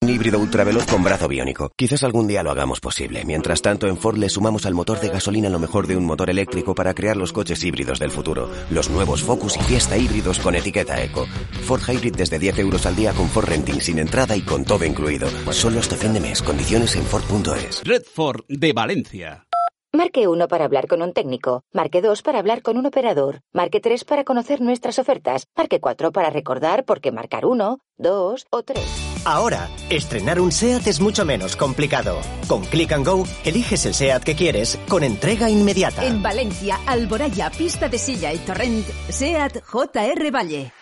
Un híbrido ultraveloz con brazo biónico. Quizás algún día lo hagamos posible. Mientras tanto, en Ford le sumamos al motor de gasolina lo mejor de un motor eléctrico para crear los coches híbridos del futuro. Los nuevos Focus y Fiesta híbridos con etiqueta Eco. Ford Hybrid desde 10 euros al día con Ford Renting sin entrada y con todo incluido. Solo hasta fin de mes. Condiciones en Ford.es. Red Ford de Valencia. Marque 1 para hablar con un técnico. Marque 2 para hablar con un operador. Marque 3 para conocer nuestras ofertas. Marque 4 para recordar por qué marcar 1, 2 o 3. Ahora, estrenar un SEAT es mucho menos complicado. Con Click and Go, eliges el SEAT que quieres con entrega inmediata. En Valencia, Alboraya, Pista de Silla y Torrent, SEAT JR Valle.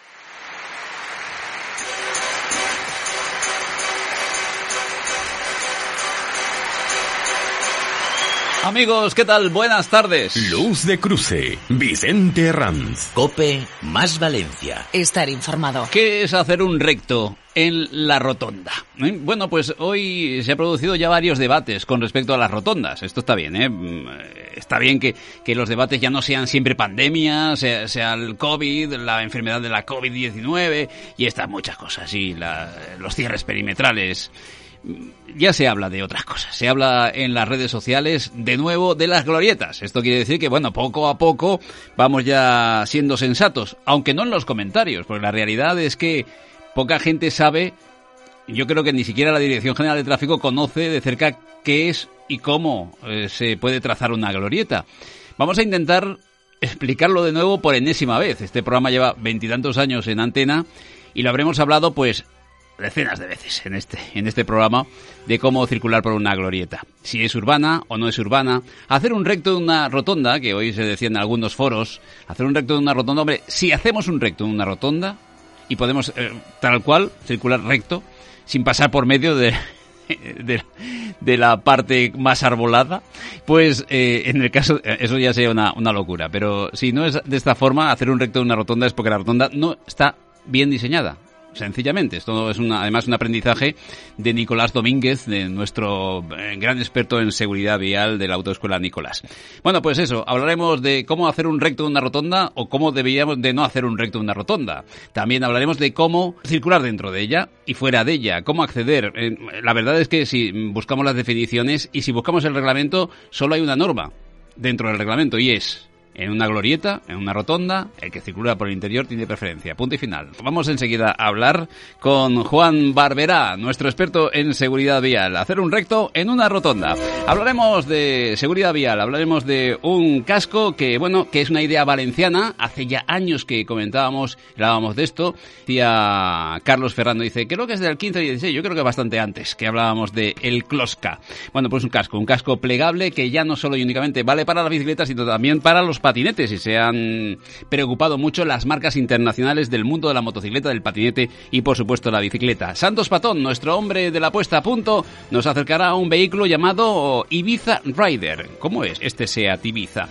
Amigos, ¿qué tal? Buenas tardes. Luz de cruce. Vicente Ranz. Cope más Valencia. Estar informado. ¿Qué es hacer un recto en la rotonda? ¿Eh? Bueno, pues hoy se ha producido ya varios debates con respecto a las rotondas. Esto está bien, ¿eh? Mm, Está bien que, que los debates ya no sean siempre pandemia, sea, sea el COVID, la enfermedad de la COVID-19 y estas muchas cosas, y la- los cierres perimetrales. Ya se habla de otras cosas. Se habla en las redes sociales de nuevo de las glorietas. Esto quiere decir que, bueno, poco a poco vamos ya siendo sensatos, aunque no en los comentarios, porque la realidad es que poca gente sabe, yo creo que ni siquiera la Dirección General de Tráfico conoce de cerca qué es y cómo eh, se puede trazar una glorieta. Vamos a intentar explicarlo de nuevo por enésima vez. Este programa lleva veintitantos años en antena y lo habremos hablado pues decenas de veces en este, en este programa de cómo circular por una glorieta. Si es urbana o no es urbana. Hacer un recto de una rotonda, que hoy se decía en algunos foros, hacer un recto de una rotonda, hombre, si hacemos un recto de una rotonda y podemos eh, tal cual circular recto, sin pasar por medio de, de, la parte más arbolada, pues eh, en el caso, eso ya sería una, una locura. Pero si no es de esta forma, hacer un recto de una rotonda es porque la rotonda no está bien diseñada. Sencillamente, esto es una, además un aprendizaje de Nicolás Domínguez, de nuestro eh, gran experto en seguridad vial de la autoescuela Nicolás. Bueno, pues eso, hablaremos de cómo hacer un recto de una rotonda o cómo deberíamos de no hacer un recto de una rotonda. También hablaremos de cómo circular dentro de ella y fuera de ella, cómo acceder. Eh, La verdad es que si buscamos las definiciones y si buscamos el reglamento, solo hay una norma dentro del reglamento y es en una glorieta, en una rotonda, el que circula por el interior tiene preferencia. Punto y final. Vamos enseguida a hablar con Juan Barberá, nuestro experto en seguridad vial. Hacer un recto en una rotonda. Hablaremos de seguridad vial, hablaremos de un casco que, bueno, que es una idea valenciana. Hace ya años que comentábamos, hablábamos de esto. Decía Carlos Ferrando, dice, creo que es del 15 y 16, yo creo que bastante antes, que hablábamos de el Closca. Bueno, pues un casco, un casco plegable que ya no solo y únicamente vale para las bicicletas, sino también para los patinetes y se han preocupado mucho las marcas internacionales del mundo de la motocicleta, del patinete y por supuesto la bicicleta. Santos Patón, nuestro hombre de la puesta a punto, nos acercará a un vehículo llamado Ibiza Rider. ¿Cómo es este SEAT Ibiza?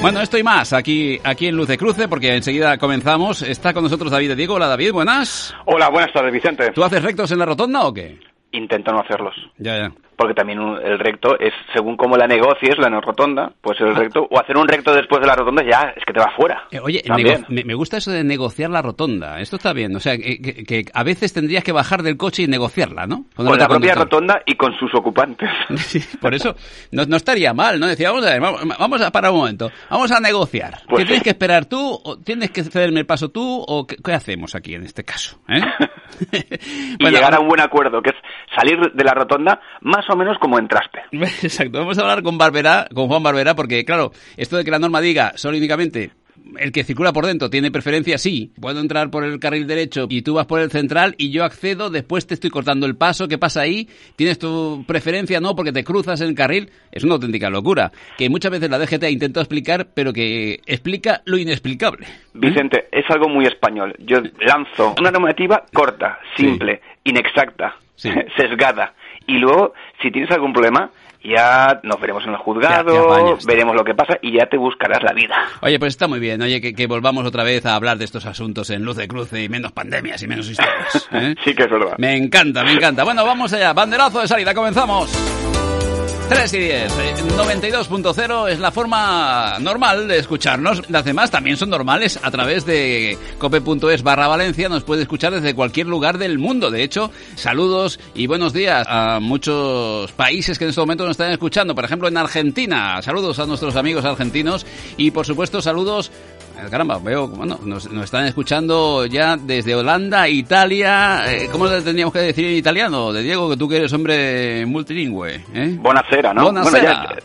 Bueno, esto y más aquí, aquí en Luz de Cruce porque enseguida comenzamos. Está con nosotros David de Diego. Hola David, buenas. Hola, buenas tardes, Vicente. ¿Tú haces rectos en la rotonda o qué? Intento no hacerlos. Ya, ya. Porque también un- el recto es, según cómo la negocies, la no rotonda, pues el recto, o hacer un recto después de la rotonda ya, es que te va fuera. Eh, Oye, me, me gusta eso de negociar la rotonda. Esto está bien. O sea, que, que- que a veces tendrías que bajar del coche y negociarla, ¿no? Con la propia rotonda y con sus ocupantes. Sí, por eso no, no estaría mal, ¿no? Decía, vamos a ver, vamos, vamos a parar un momento. Vamos a negociar. Pues ¿Qué tienes sí. que esperar tú? ¿O tienes que cederme el paso tú? ¿O qué, qué hacemos aquí en este caso? ¿eh? y llegar a un buen acuerdo, que es salir de la rotonda más o menos como entraste. Exacto, vamos a hablar con Barberá, con Juan Barberá, porque claro, esto de que la norma diga solo únicamente el que circula por dentro tiene preferencia, sí, puedo entrar por el carril derecho y tú vas por el central y yo accedo, después te estoy cortando el paso, ¿qué pasa ahí? ¿Tienes tu preferencia? No, porque te cruzas en el carril, es una auténtica locura, que muchas veces la DGT ha intentado explicar, pero que explica lo inexplicable. Vicente, es algo muy español. Yo lanzo una normativa corta, simple inexacta, sesgada. Y luego, si tienes algún problema, ya nos veremos en el juzgado, veremos lo que pasa y ya te buscarás la vida. Oye, pues está muy bien, oye, que, volvamos otra vez a hablar de estos asuntos en luz de cruce y menos pandemias y menos historias. ¿eh? sí que es verdad. Me encanta, me encanta. Bueno, vamos allá, banderazo de salida, comenzamos. 3 y 10, 92.0 eh, es la forma normal de escucharnos. Las demás también son normales a través de cope.es barra Valencia. Nos puede escuchar desde cualquier lugar del mundo. De hecho, saludos y buenos días a muchos países que en este momento nos están escuchando. Por ejemplo, en Argentina. Saludos a nuestros amigos argentinos y, por supuesto, saludos caramba, veo, bueno, nos, están escuchando ya desde Holanda, Italia. Eh, ¿Cómo le tendríamos que decir en italiano? De Diego, que tú que eres hombre multilingüe. ¿eh? Buonasera, ¿no?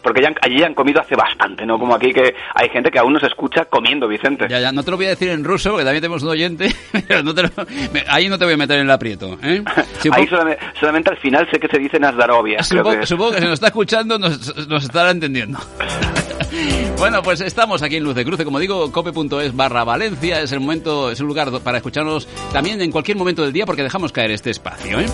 porque ya, allí ya han comido hace bastante, ¿no? Como aquí que hay gente que aún nos escucha comiendo, Vicente. Ya, ya, no te lo voy a decir en ruso, porque también tenemos un oyente, pero no te ahí no te voy a meter en el aprieto. ¿eh? ahí solamente, al final sé que se dice Nazdarovia. Supongo que, supongo que si nos está escuchando nos, nos estará entendiendo. bueno, pues estamos aquí en Luz de Cruce, como digo, cope.es barra Valencia, es el momento, es un lugar para escucharnos también en cualquier momento del día porque dejamos caer este espacio. ¿eh?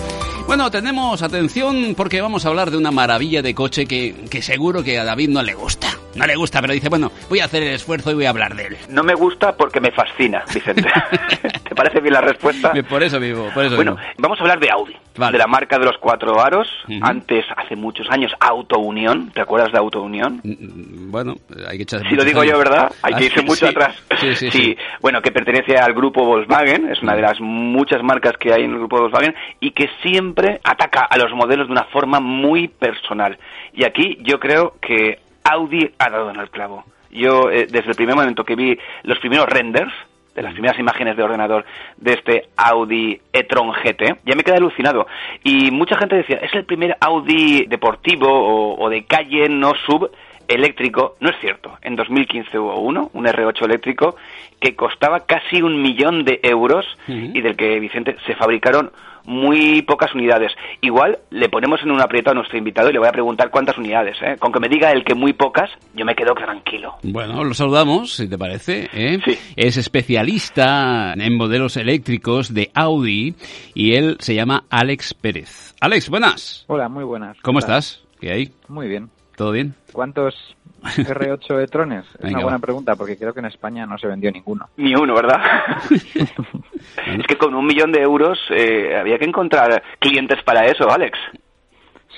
Bueno, tenemos atención porque vamos a hablar de una maravilla de coche que, que seguro que a David no le gusta. No le gusta, pero dice, bueno, voy a hacer el esfuerzo y voy a hablar de él. No me gusta porque me fascina, Vicente. ¿Te parece bien la respuesta? Por eso vivo, por eso Bueno, vamos a hablar de Audi, de la marca de los cuatro aros. Antes, hace muchos años, Auto Unión. ¿Te acuerdas de Auto Unión? Mm, mm, bueno, hay que echar... Si lo digo yo, ¿verdad? Hay que ah, irse mucho atrás. Sí, sí, sí, Bueno, que pertenece al grupo Volkswagen. Es una de las muchas marcas que hay en el grupo Volkswagen y que siempre ataca a los modelos de una forma muy personal. Y aquí yo creo que Audi ha dado en el clavo. Yo, eh, desde el primer momento que vi los primeros renders, de las primeras imágenes de ordenador de este Audi e-tron GT, ya me quedé alucinado. Y mucha gente decía, es el primer Audi deportivo o, de calle, no sub, eléctrico. No es cierto. En 2015 hubo uno, un R8 eléctrico, que costaba casi un millón de euros y del que, Vicente, se fabricaron muy pocas unidades. Igual le ponemos en un aprieto a nuestro invitado y le voy a preguntar cuántas unidades. ¿eh? Con que me diga el que muy pocas, yo me quedo tranquilo. Bueno, lo saludamos, si te parece. ¿eh? Es especialista en modelos eléctricos de Audi y él se llama Alex Pérez. Alex, buenas. Hola, muy buenas. ¿Cómo estás? ¿Qué hay? Muy bien. ¿Todo bien? ¿Cuántos R8 e-trones? Es una buena pregunta porque creo que en España no se vendió ninguno. Ni uno, ¿verdad? es que con un millón de euros eh, había que encontrar clientes para eso, Alex.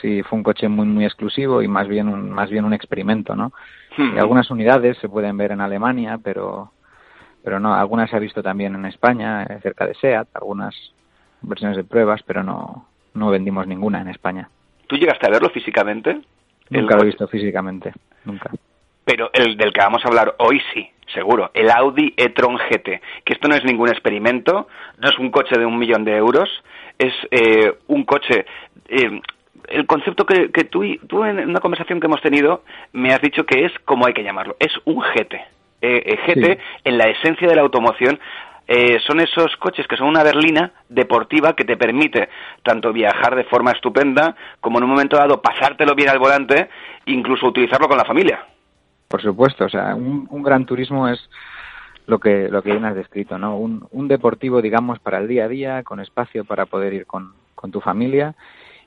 Sí, fue un coche muy muy exclusivo y más bien un, más bien un experimento, ¿no? Algunas unidades se pueden ver en Alemania, pero pero no, algunas se ha visto también en España, eh, cerca de SEAT, algunas versiones de pruebas, pero no, no vendimos ninguna en España. ¿Tú llegaste a verlo físicamente? Nunca lo he visto físicamente, nunca. Pero el del que vamos a hablar hoy sí, seguro. El Audi e-tron GT. Que esto no es ningún experimento, no es un coche de un millón de euros, es eh, un coche... Eh, el concepto que, que tú, tú en una conversación que hemos tenido me has dicho que es como hay que llamarlo, es un GT. Eh, GT en la esencia de la automoción eh, son esos coches que son una berlina deportiva que te permite tanto viajar de forma estupenda como en un momento dado pasártelo bien al volante, incluso utilizarlo con la familia. Por supuesto, o sea, un, gran turismo es lo que lo que bien has descrito, ¿no? Un, un, deportivo, digamos, para el día a día, con espacio para poder ir con, con tu familia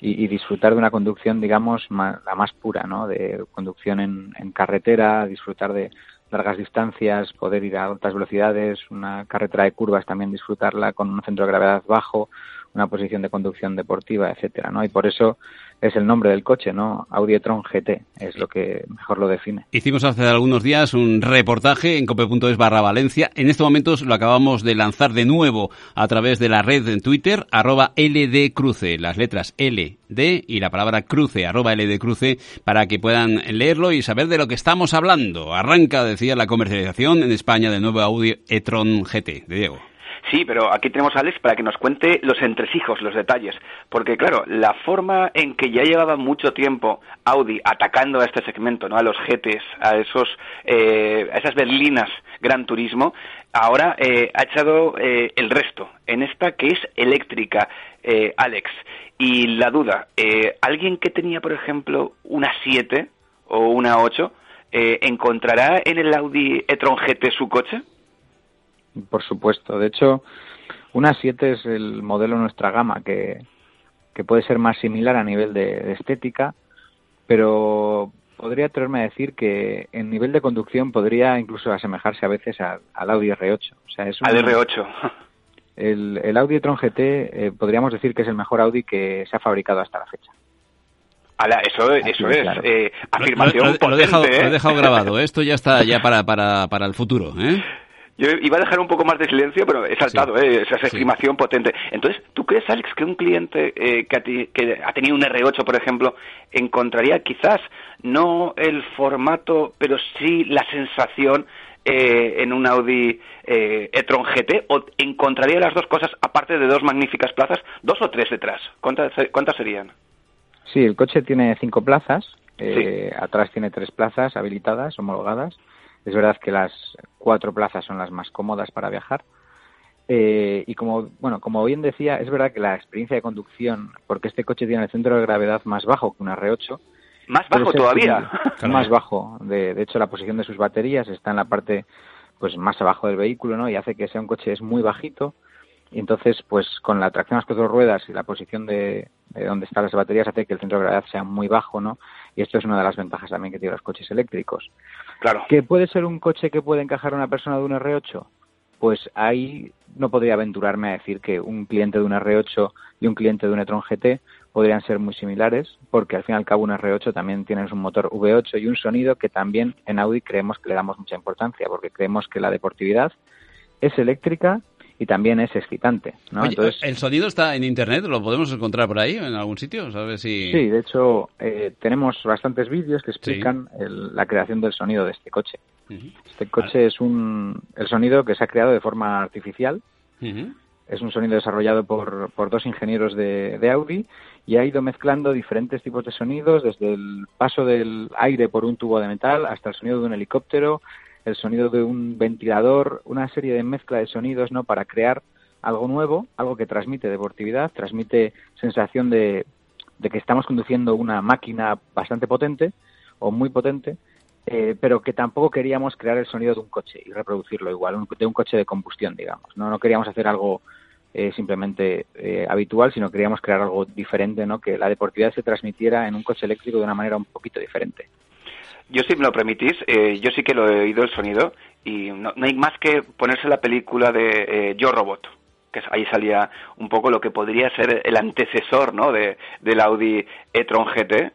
y, disfrutar de una conducción, digamos, la más pura, ¿no? De conducción en carretera, disfrutar de, largas distancias, poder ir a altas velocidades, una carretera de curvas también disfrutarla con un centro de gravedad bajo, una posición de conducción deportiva, etcétera, ¿no? Y por eso es el nombre del coche, ¿no? Audi e-tron GT es lo que mejor lo define. Hicimos hace algunos días un reportaje en cope.es barra Valencia. En estos momentos lo acabamos de lanzar de nuevo a través de la red en Twitter, arroba LDCruce, las letras L, D y la palabra cruce, arroba LDCruce, para que puedan leerlo y saber de lo que estamos hablando. Arranca, decía, la comercialización en España del nuevo Audi e-tron GT. De Diego. Sí, pero aquí tenemos a Alex para que nos cuente los entresijos, los detalles. Porque, claro, la forma en que ya llevaba mucho tiempo Audi atacando a este segmento, ¿no? a los GTs, a, esos, eh, a esas berlinas Gran Turismo, ahora eh, ha echado eh, el resto en esta que es eléctrica, Alex. Y la duda, ¿alguien que tenía, por ejemplo, una 7 o una 8, encontrará en el Audi e-tron GT su coche? Por supuesto. De hecho, una 7 es el modelo de nuestra gama que, que puede ser más similar a nivel de, estética, pero podría atreverme a decir que en nivel de conducción podría incluso asemejarse a veces al, Audi R8. O sea, es al R8. El, el Audi e-tron GT eh, podríamos decir que es el mejor Audi que se ha fabricado hasta la fecha. eso, eso es, eh, afirmación lo, he dejado, grabado, esto ya está ya para, para, para el futuro. ¿eh? Yo iba a dejar un poco más de silencio, pero he saltado, ¿eh? esa estimación potente. Entonces, ¿tú crees, Alex, que un cliente eh, que, que, ha tenido un R8, por ejemplo, encontraría quizás no el formato, pero sí la sensación eh, en un Audi eh, e-tron GT o encontraría las dos cosas aparte de dos magníficas plazas, dos o tres detrás? ¿Cuántas, cuántas serían? Sí, el coche tiene cinco plazas, eh, atrás tiene tres plazas habilitadas, homologadas es verdad que las cuatro plazas son las más cómodas para viajar. Eh, y como bueno, como bien decía, es verdad que la experiencia de conducción, porque este coche tiene el centro de gravedad más bajo que un R8. Más bajo todavía. más bajo. De, de, hecho, la posición de sus baterías está en la parte pues más abajo del vehículo, ¿no? Y hace que sea un coche es muy bajito. Y entonces, pues con la tracción a las cuatro ruedas y la posición de, de donde están las baterías hace que el centro de gravedad sea muy bajo, ¿no? Y esto es una de las ventajas también que tienen los coches eléctricos. Claro. ¿Que puede ser un coche que puede encajar a una persona de un R8? Pues ahí no podría aventurarme a decir que un cliente de un R8 y un cliente de un e-tron GT podrían ser muy similares, porque al fin y al cabo un R8 también tiene un motor V8 y un sonido que también en Audi creemos que le damos mucha importancia, porque creemos que la deportividad es eléctrica y también es excitante. ¿no? Entonces, ¿El sonido está en Internet? ¿Lo podemos encontrar por ahí, en algún sitio? ¿Sabes si... Sí, de hecho, eh, tenemos bastantes vídeos que explican la creación del sonido de este coche. Este coche es un, el sonido que se ha creado de forma artificial. Es un sonido desarrollado por, por dos ingenieros de, de Audi y ha ido mezclando diferentes tipos de sonidos, desde el paso del aire por un tubo de metal hasta el sonido de un helicóptero, el sonido de un ventilador, una serie de mezcla de sonidos, ¿no? Para crear algo nuevo, algo que transmite deportividad, transmite sensación de, que estamos conduciendo una máquina bastante potente o muy potente, eh, pero que tampoco queríamos crear el sonido de un coche y reproducirlo igual, de un coche de combustión, digamos. No, no queríamos hacer algo eh, simplemente eh, habitual, sino queríamos crear algo diferente, ¿no? Que la deportividad se transmitiera en un coche eléctrico de una manera un poquito diferente. Yo, si me lo permitís, eh, yo sí que lo he oído el sonido y no, hay más que ponerse la película de eh, Yo Robot, que ahí salía un poco lo que podría ser el antecesor ¿no? de, del Audi e-tron GT.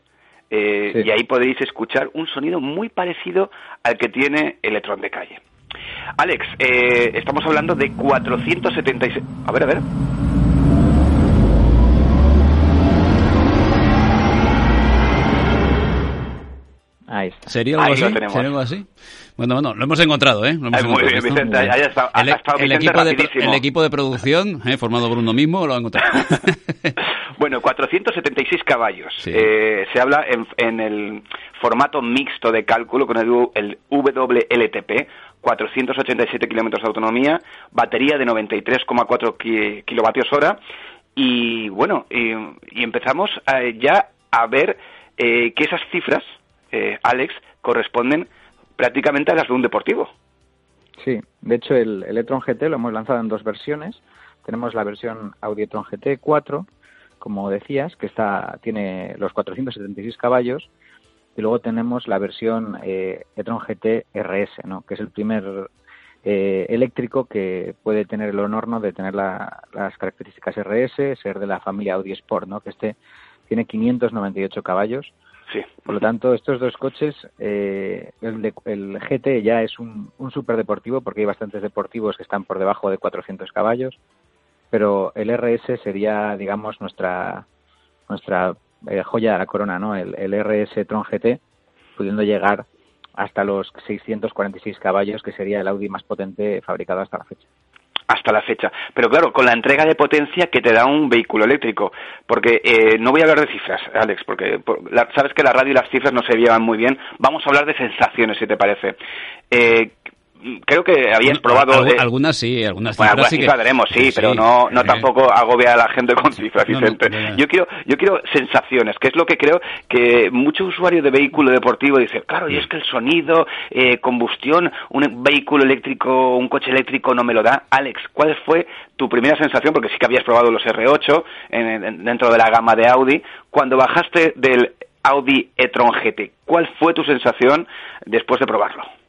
Eh, y ahí podéis escuchar un sonido muy parecido al que tiene el e-tron de calle. Alex, estamos hablando de 476... A ver, a ver. ¿Sería algo, así? Bueno, bueno, lo hemos encontrado, ¿eh? Lo hemos muy bien, Vicente, el, equipo de, el equipo de producción, ¿eh? formado por uno mismo, lo ha encontrado. bueno, 476 caballos. Eh, se habla en, el formato mixto de cálculo con el, el WLTP, 487 kilómetros de autonomía, batería de 93,4 kilovatios hora. Y bueno, y, empezamos ya a ver eh, que esas cifras eh, Alex, corresponden prácticamente a las de un deportivo. Sí, de hecho el Electron GT lo hemos lanzado en dos versiones. Tenemos la versión Audi e-tron GT 4, como decías, que está tiene los 476 caballos, y luego tenemos la versión eh, e-tron GT RS, que es el primer eh, eléctrico que puede tener el honor ¿no? de tener las características RS, ser de la familia Audi Sport, ¿no? que este tiene 598 caballos por lo tanto, estos dos coches, eh, el, el, GT ya es un, un superdeportivo porque hay bastantes deportivos que están por debajo de 400 caballos, pero el RS sería, digamos, nuestra nuestra eh, joya de la corona, ¿no? El, el RS Tron GT, pudiendo llegar hasta los 646 caballos, que sería el Audi más potente fabricado hasta la fecha hasta la fecha. Pero claro, con la entrega de potencia que te da un vehículo eléctrico. Porque eh, no voy a hablar de cifras, Alex, porque sabes que la radio y las cifras no se llevan muy bien. Vamos a hablar de sensaciones, si te parece. Eh, creo que habías probado... Eh, algunas sí, algunas cifras algunas sí veremos, sí, pero no, no tampoco agobia a la gente con cifras, Vicente. yo quiero yo quiero sensaciones, que es lo que creo que mucho usuario de vehículo deportivo dice, claro, y es que el sonido, eh, combustión, un vehículo eléctrico, un coche eléctrico no me lo da. Alex, ¿cuál fue tu primera sensación? Porque sí que habías probado los R8 dentro de la gama de Audi. Cuando bajaste del Audi e-tron GT, ¿cuál fue tu sensación después de probarlo?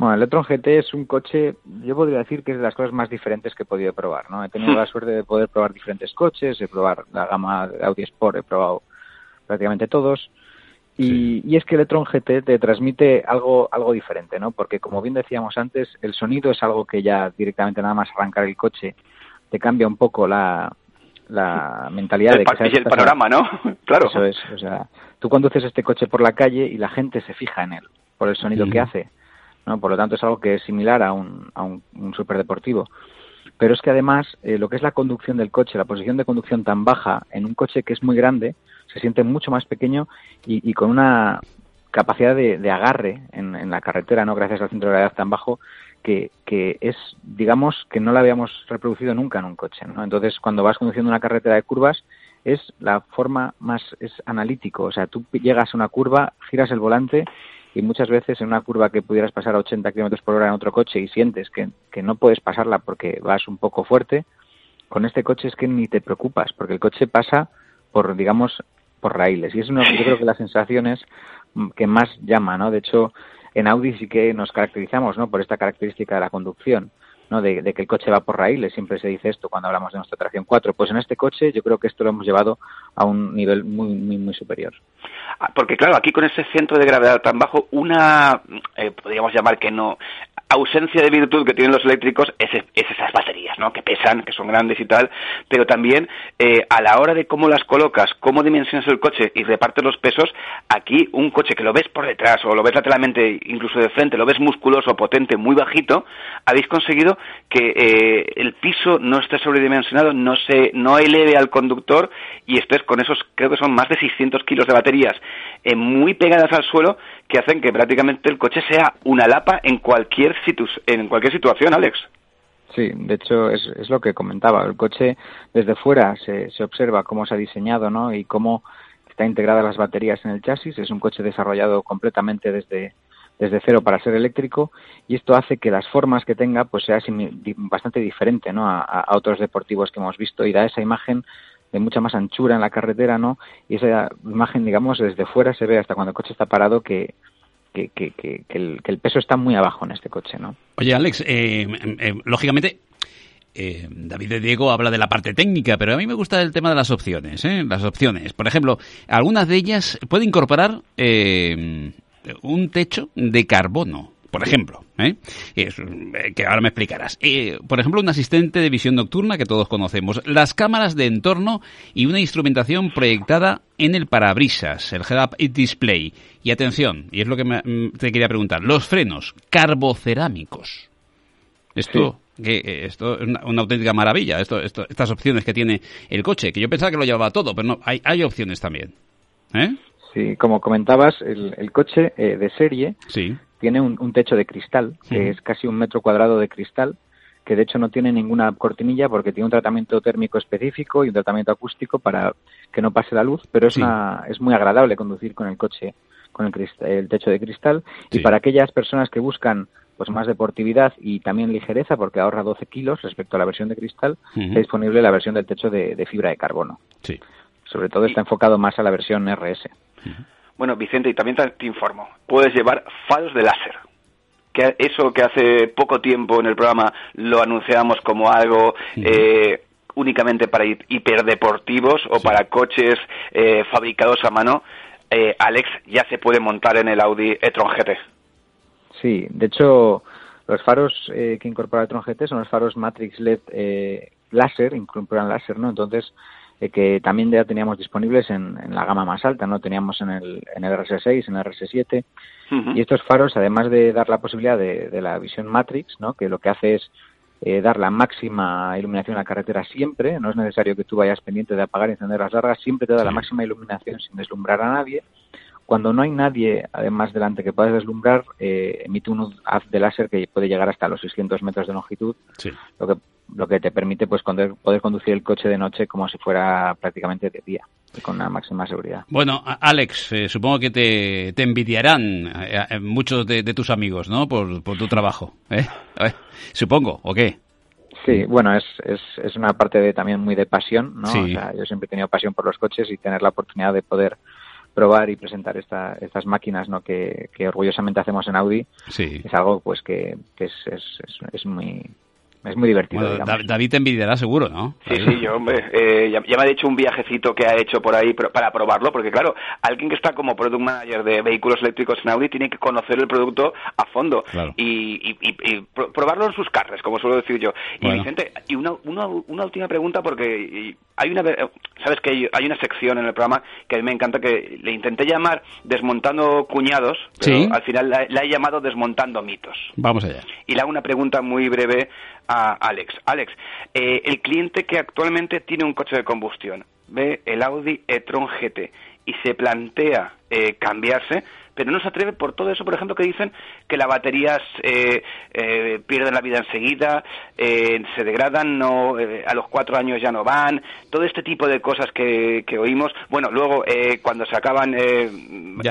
Bueno, el e-tron GT es un coche, yo podría decir que es de las cosas más diferentes que he podido probar, ¿no? He tenido la suerte de poder probar diferentes coches, he probar la gama de Audi Sport, he probado prácticamente todos, y, es que el e-tron GT te transmite algo, algo diferente, ¿no? Porque como bien decíamos antes, el sonido es algo que ya directamente nada más arrancar el coche te cambia un poco la, la mentalidad de que el panorama, ¿no? claro. Eso es, o sea, tú conduces este coche por la calle y la gente se fija en él por el sonido que hace, ¿no? Por lo tanto es algo que es similar a un, a un, superdeportivo. Pero es que además eh, lo que es la conducción del coche, la posición de conducción tan baja en un coche que es muy grande, se siente mucho más pequeño y, con una capacidad de, de agarre en, en, la carretera, no gracias al centro de gravedad tan bajo, que, que, es, digamos, que no la habíamos reproducido nunca en un coche. ¿no? Entonces, cuando vas conduciendo una carretera de curvas, es la forma más es analítico. O sea, tú llegas a una curva, giras el volante y muchas veces en una curva que pudieras pasar a 80 kilómetros por hora en otro coche y sientes que, que no puedes pasarla porque vas un poco fuerte, con este coche es que ni te preocupas, porque el coche pasa por, digamos, por raíles. Y es una, yo creo que las sensaciones que más llama, ¿no? De hecho, en Audi sí que nos caracterizamos, ¿no? Por esta característica de la conducción. ¿No? De, que el coche va por raíles, siempre se dice esto cuando hablamos de nuestra tracción 4. Pues en este coche yo creo que esto lo hemos llevado a un nivel muy, muy, muy superior. Ah, porque claro, aquí con ese centro de gravedad tan bajo, una, eh, podríamos llamar que no, ausencia de virtud que tienen los eléctricos es, esas baterías, ¿no? Que pesan, que son grandes y tal, pero también eh, a la hora de cómo las colocas, cómo dimensionas el coche y repartes los pesos, aquí un coche que lo ves por detrás o lo ves lateralmente, incluso de frente, lo ves musculoso, potente, muy bajito, habéis conseguido que eh, el piso no esté sobredimensionado, no se, no eleve al conductor y estés con esos, creo que son más de 600 kilos de baterías eh, muy pegadas al suelo que hacen que prácticamente el coche sea una lapa en cualquier, en cualquier situación, Alex. Sí, de hecho es, es lo que comentaba. El coche desde fuera se, se observa cómo se ha diseñado ¿no? y cómo está integrada las baterías en el chasis. Es un coche desarrollado completamente desde, desde cero para ser eléctrico y esto hace que las formas que tenga pues sea bastante diferente ¿no? a, a, otros deportivos que hemos visto y da esa imagen de mucha más anchura en la carretera, ¿no? Y esa imagen, digamos, desde fuera se ve hasta cuando el coche está parado que, que, que, que, el, peso está muy abajo en este coche, ¿no? Oye, Alex, eh, eh, lógicamente eh, David de Diego habla de la parte técnica, pero a mí me gusta el tema de las opciones. ¿eh? Las opciones. Por ejemplo, algunas de ellas pueden incorporar eh, un techo de carbono por ejemplo, ¿eh? eh que ahora me explicarás. Eh, por ejemplo, un asistente de visión nocturna que todos conocemos, las cámaras de entorno y una instrumentación proyectada en el parabrisas, el head-up display. Y atención, y es lo que mm, te quería preguntar, los frenos carbocerámicos. Esto, que, eh, esto es una, auténtica maravilla, esto, estas opciones que tiene el coche, que yo pensaba que lo llevaba todo, pero no, hay, hay opciones también. ¿Eh? Sí, como comentabas, el, el coche de serie sí tiene un, techo de cristal, que es casi un metro cuadrado de cristal, que de hecho no tiene ninguna cortinilla porque tiene un tratamiento térmico específico y un tratamiento acústico para que no pase la luz, pero es, una, es muy agradable conducir con el coche con el, el techo de cristal y para aquellas personas que buscan pues más deportividad y también ligereza porque ahorra 12 kilos respecto a la versión de cristal, está disponible la versión del techo de, fibra de carbono. Sí. Sobre todo está enfocado más a la versión RS. Bueno, Vicente, y también te, informo, puedes llevar faros de láser. Que eso que hace poco tiempo en el programa lo anunciamos como algo eh, únicamente para hiperdeportivos o para coches eh, fabricados a mano, eh, Alex ya se puede montar en el Audi e-tron GT. Sí, de hecho, los faros que incorpora el e-tron GT son los faros Matrix LED láser, incorporan láser, ¿no? Entonces, eh, que también ya teníamos disponibles en, la gama más alta, ¿no? Teníamos en el, en el RS6, en el RS7, y estos faros, además de dar la posibilidad de, la visión Matrix, ¿no? Que lo que hace es eh, dar la máxima iluminación a la carretera siempre, no es necesario que tú vayas pendiente de apagar y encender las largas, siempre te da la máxima iluminación sin deslumbrar a nadie. Cuando no hay nadie, además delante que pueda deslumbrar, eh, emite un haz de láser que puede llegar hasta los 600 metros de longitud, lo que lo que te permite pues poder, poder conducir el coche de noche como si fuera prácticamente de día con la máxima seguridad. Bueno, Alex, eh, supongo que te, te envidiarán eh, muchos de, tus amigos, ¿no? Por, por tu trabajo, ¿eh? Supongo, ¿o qué? Sí, bueno, es, es, es una parte de, también muy de pasión, ¿no? O sea, yo siempre he tenido pasión por los coches y tener la oportunidad de poder probar y presentar esta, estas máquinas ¿no? que, que orgullosamente hacemos en Audi es algo pues que, que es, es, es, muy es muy divertido. David te envidiará seguro, ¿no? Sí, sí, yo, hombre, eh, ya, me ha dicho un viajecito que ha hecho por ahí para probarlo, porque claro, alguien que está como product manager de vehículos eléctricos en Audi tiene que conocer el producto a fondo y, y, probarlo en sus carros, como suelo decir yo. Y Vicente, y una, una, una última pregunta, porque hay una, sabes que hay, una sección en el programa que a mí me encanta que le intenté llamar desmontando cuñados, pero al final la, la, he llamado desmontando mitos. Vamos allá. Y le hago una pregunta muy breve a Alex. Alex, eh, el cliente que actualmente tiene un coche de combustión, ve el Audi e-tron GT y se plantea eh, cambiarse, pero no se atreve por todo eso, por ejemplo, que dicen que las baterías eh, pierden la vida enseguida, se degradan, no, a los cuatro años ya no van, todo este tipo de cosas que, oímos. Bueno, luego cuando se acaban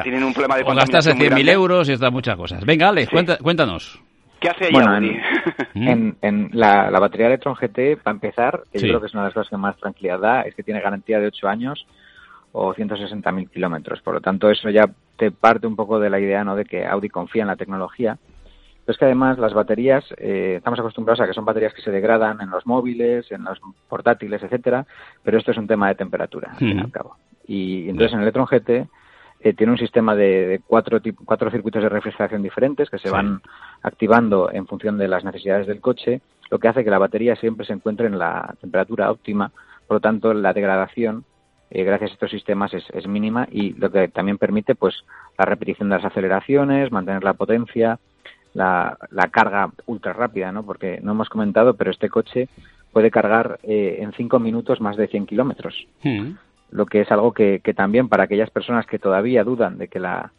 tienen un problema de o gastarse 100.000 euros y estas muchas cosas. Venga, Alex, cuéntanos. ¿Qué hace bueno, en, en, la, batería Electron GT, para empezar, que yo creo que es una de las cosas que más tranquilidad da, es que tiene garantía de 8 años o 160.000 kilómetros. Por lo tanto, eso ya te parte un poco de la idea ¿no? de que Audi confía en la tecnología. Pero es que además las baterías, eh, estamos acostumbrados a que son baterías que se degradan en los móviles, en los portátiles, etcétera, pero esto es un tema de temperatura, al fin y al cabo. Y entonces en Electron GT eh, tiene un sistema de, cuatro, cuatro circuitos de refrigeración diferentes que se van activando en función de las necesidades del coche, lo que hace que la batería siempre se encuentre en la temperatura óptima, por lo tanto la degradación eh, gracias a estos sistemas es, mínima y lo que también permite pues la repetición de las aceleraciones, mantener la potencia, la, carga ultra rápida, ¿no? Porque no hemos comentado, pero este coche puede cargar eh, en cinco minutos más de 100 kilómetros. Hmm lo que es algo que, que también para aquellas personas que todavía dudan de que la,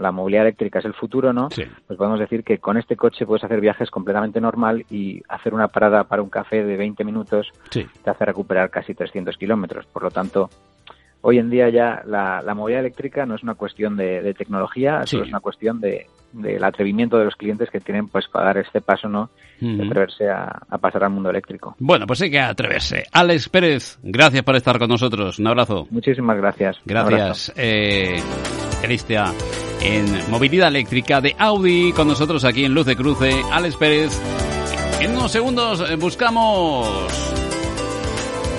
la movilidad eléctrica es el futuro, ¿no? Pues podemos decir que con este coche puedes hacer viajes completamente normal y hacer una parada para un café de 20 minutos te hace recuperar casi 300 kilómetros. Por lo tanto, hoy en día ya la, la movilidad eléctrica no es una cuestión de, tecnología, solo es una cuestión de, del atrevimiento de los clientes que tienen pues para dar este paso no de atreverse a, pasar al mundo eléctrico. Bueno pues hay que atreverse. Alex Pérez gracias por estar con nosotros. Un abrazo. Muchísimas gracias. Gracias eh, en movilidad eléctrica de Audi con nosotros aquí en Luz de Cruce Alex Pérez. En unos segundos eh, buscamos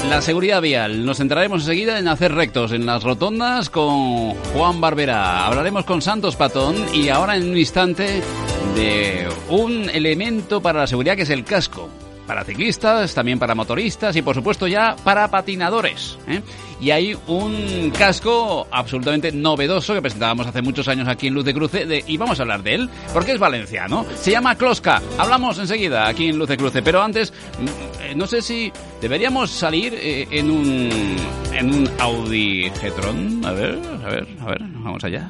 la seguridad vial. Nos centraremos enseguida en hacer rectos en las rotondas con Juan Barbera. Hablaremos con Santos Patón y ahora en un instante de un elemento para la seguridad que es el casco para ciclistas, también para motoristas y por supuesto ya para patinadores. ¿eh? Y hay un casco absolutamente novedoso que presentábamos hace muchos años aquí en Luz de Cruce y vamos a hablar de él porque es valenciano. Se llama Kloska. Hablamos enseguida aquí en Luz de Cruce, pero antes mm, eh, no sé si deberíamos salir eh, en un en un Audi Getron. A ver, a ver, a ver, vamos allá.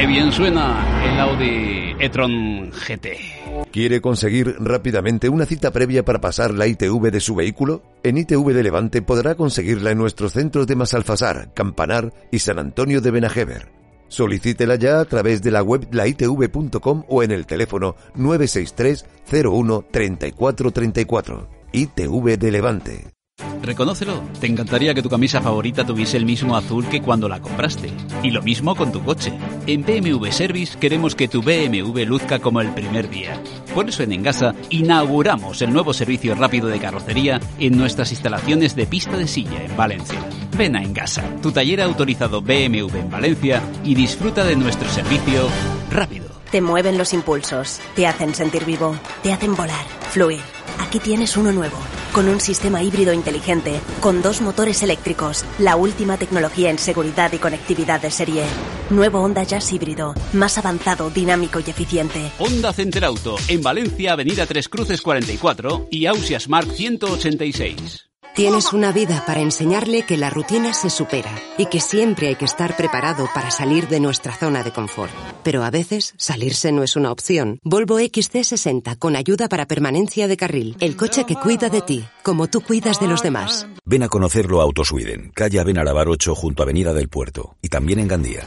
Qué bien suena el Audi e-tron GT. ¿Quiere conseguir rápidamente una cita previa para pasar la ITV de su vehículo? En ITV de Levante podrá conseguirla en nuestros centros de Masalfasar, Campanar y San Antonio de Benajever. Solicítela ya a través de la web laitv.com o en el teléfono 963 01 3434. ITV de Levante. Reconócelo, te encantaría que tu camisa favorita tuviese el mismo azul que cuando la compraste. Y lo mismo con tu coche. En BMW Service queremos que tu BMW luzca como el primer día. Por eso en Engasa inauguramos el nuevo servicio rápido de carrocería en nuestras instalaciones de pista de silla en Valencia. Ven a Engasa, tu taller autorizado BMW en Valencia y disfruta de nuestro servicio rápido. Te mueven los impulsos, te hacen sentir vivo, te hacen volar, fluir. Aquí tienes uno nuevo con un sistema híbrido inteligente, con dos motores eléctricos, la última tecnología en seguridad y conectividad de serie. Nuevo Honda Jazz híbrido, más avanzado, dinámico y eficiente. Honda Center Auto, en Valencia, Avenida Tres Cruces 44 y Ausia Smart 186. Tienes una vida para enseñarle que la rutina se supera y que siempre hay que estar preparado para salir de nuestra zona de confort. Pero a veces salirse no es una opción. Volvo XC60 con ayuda para permanencia de carril. El coche que cuida de ti, como tú cuidas de los demás. Ven a conocerlo a Autosweden, calle Benarabar 8 junto a Avenida del Puerto y también en Gandía.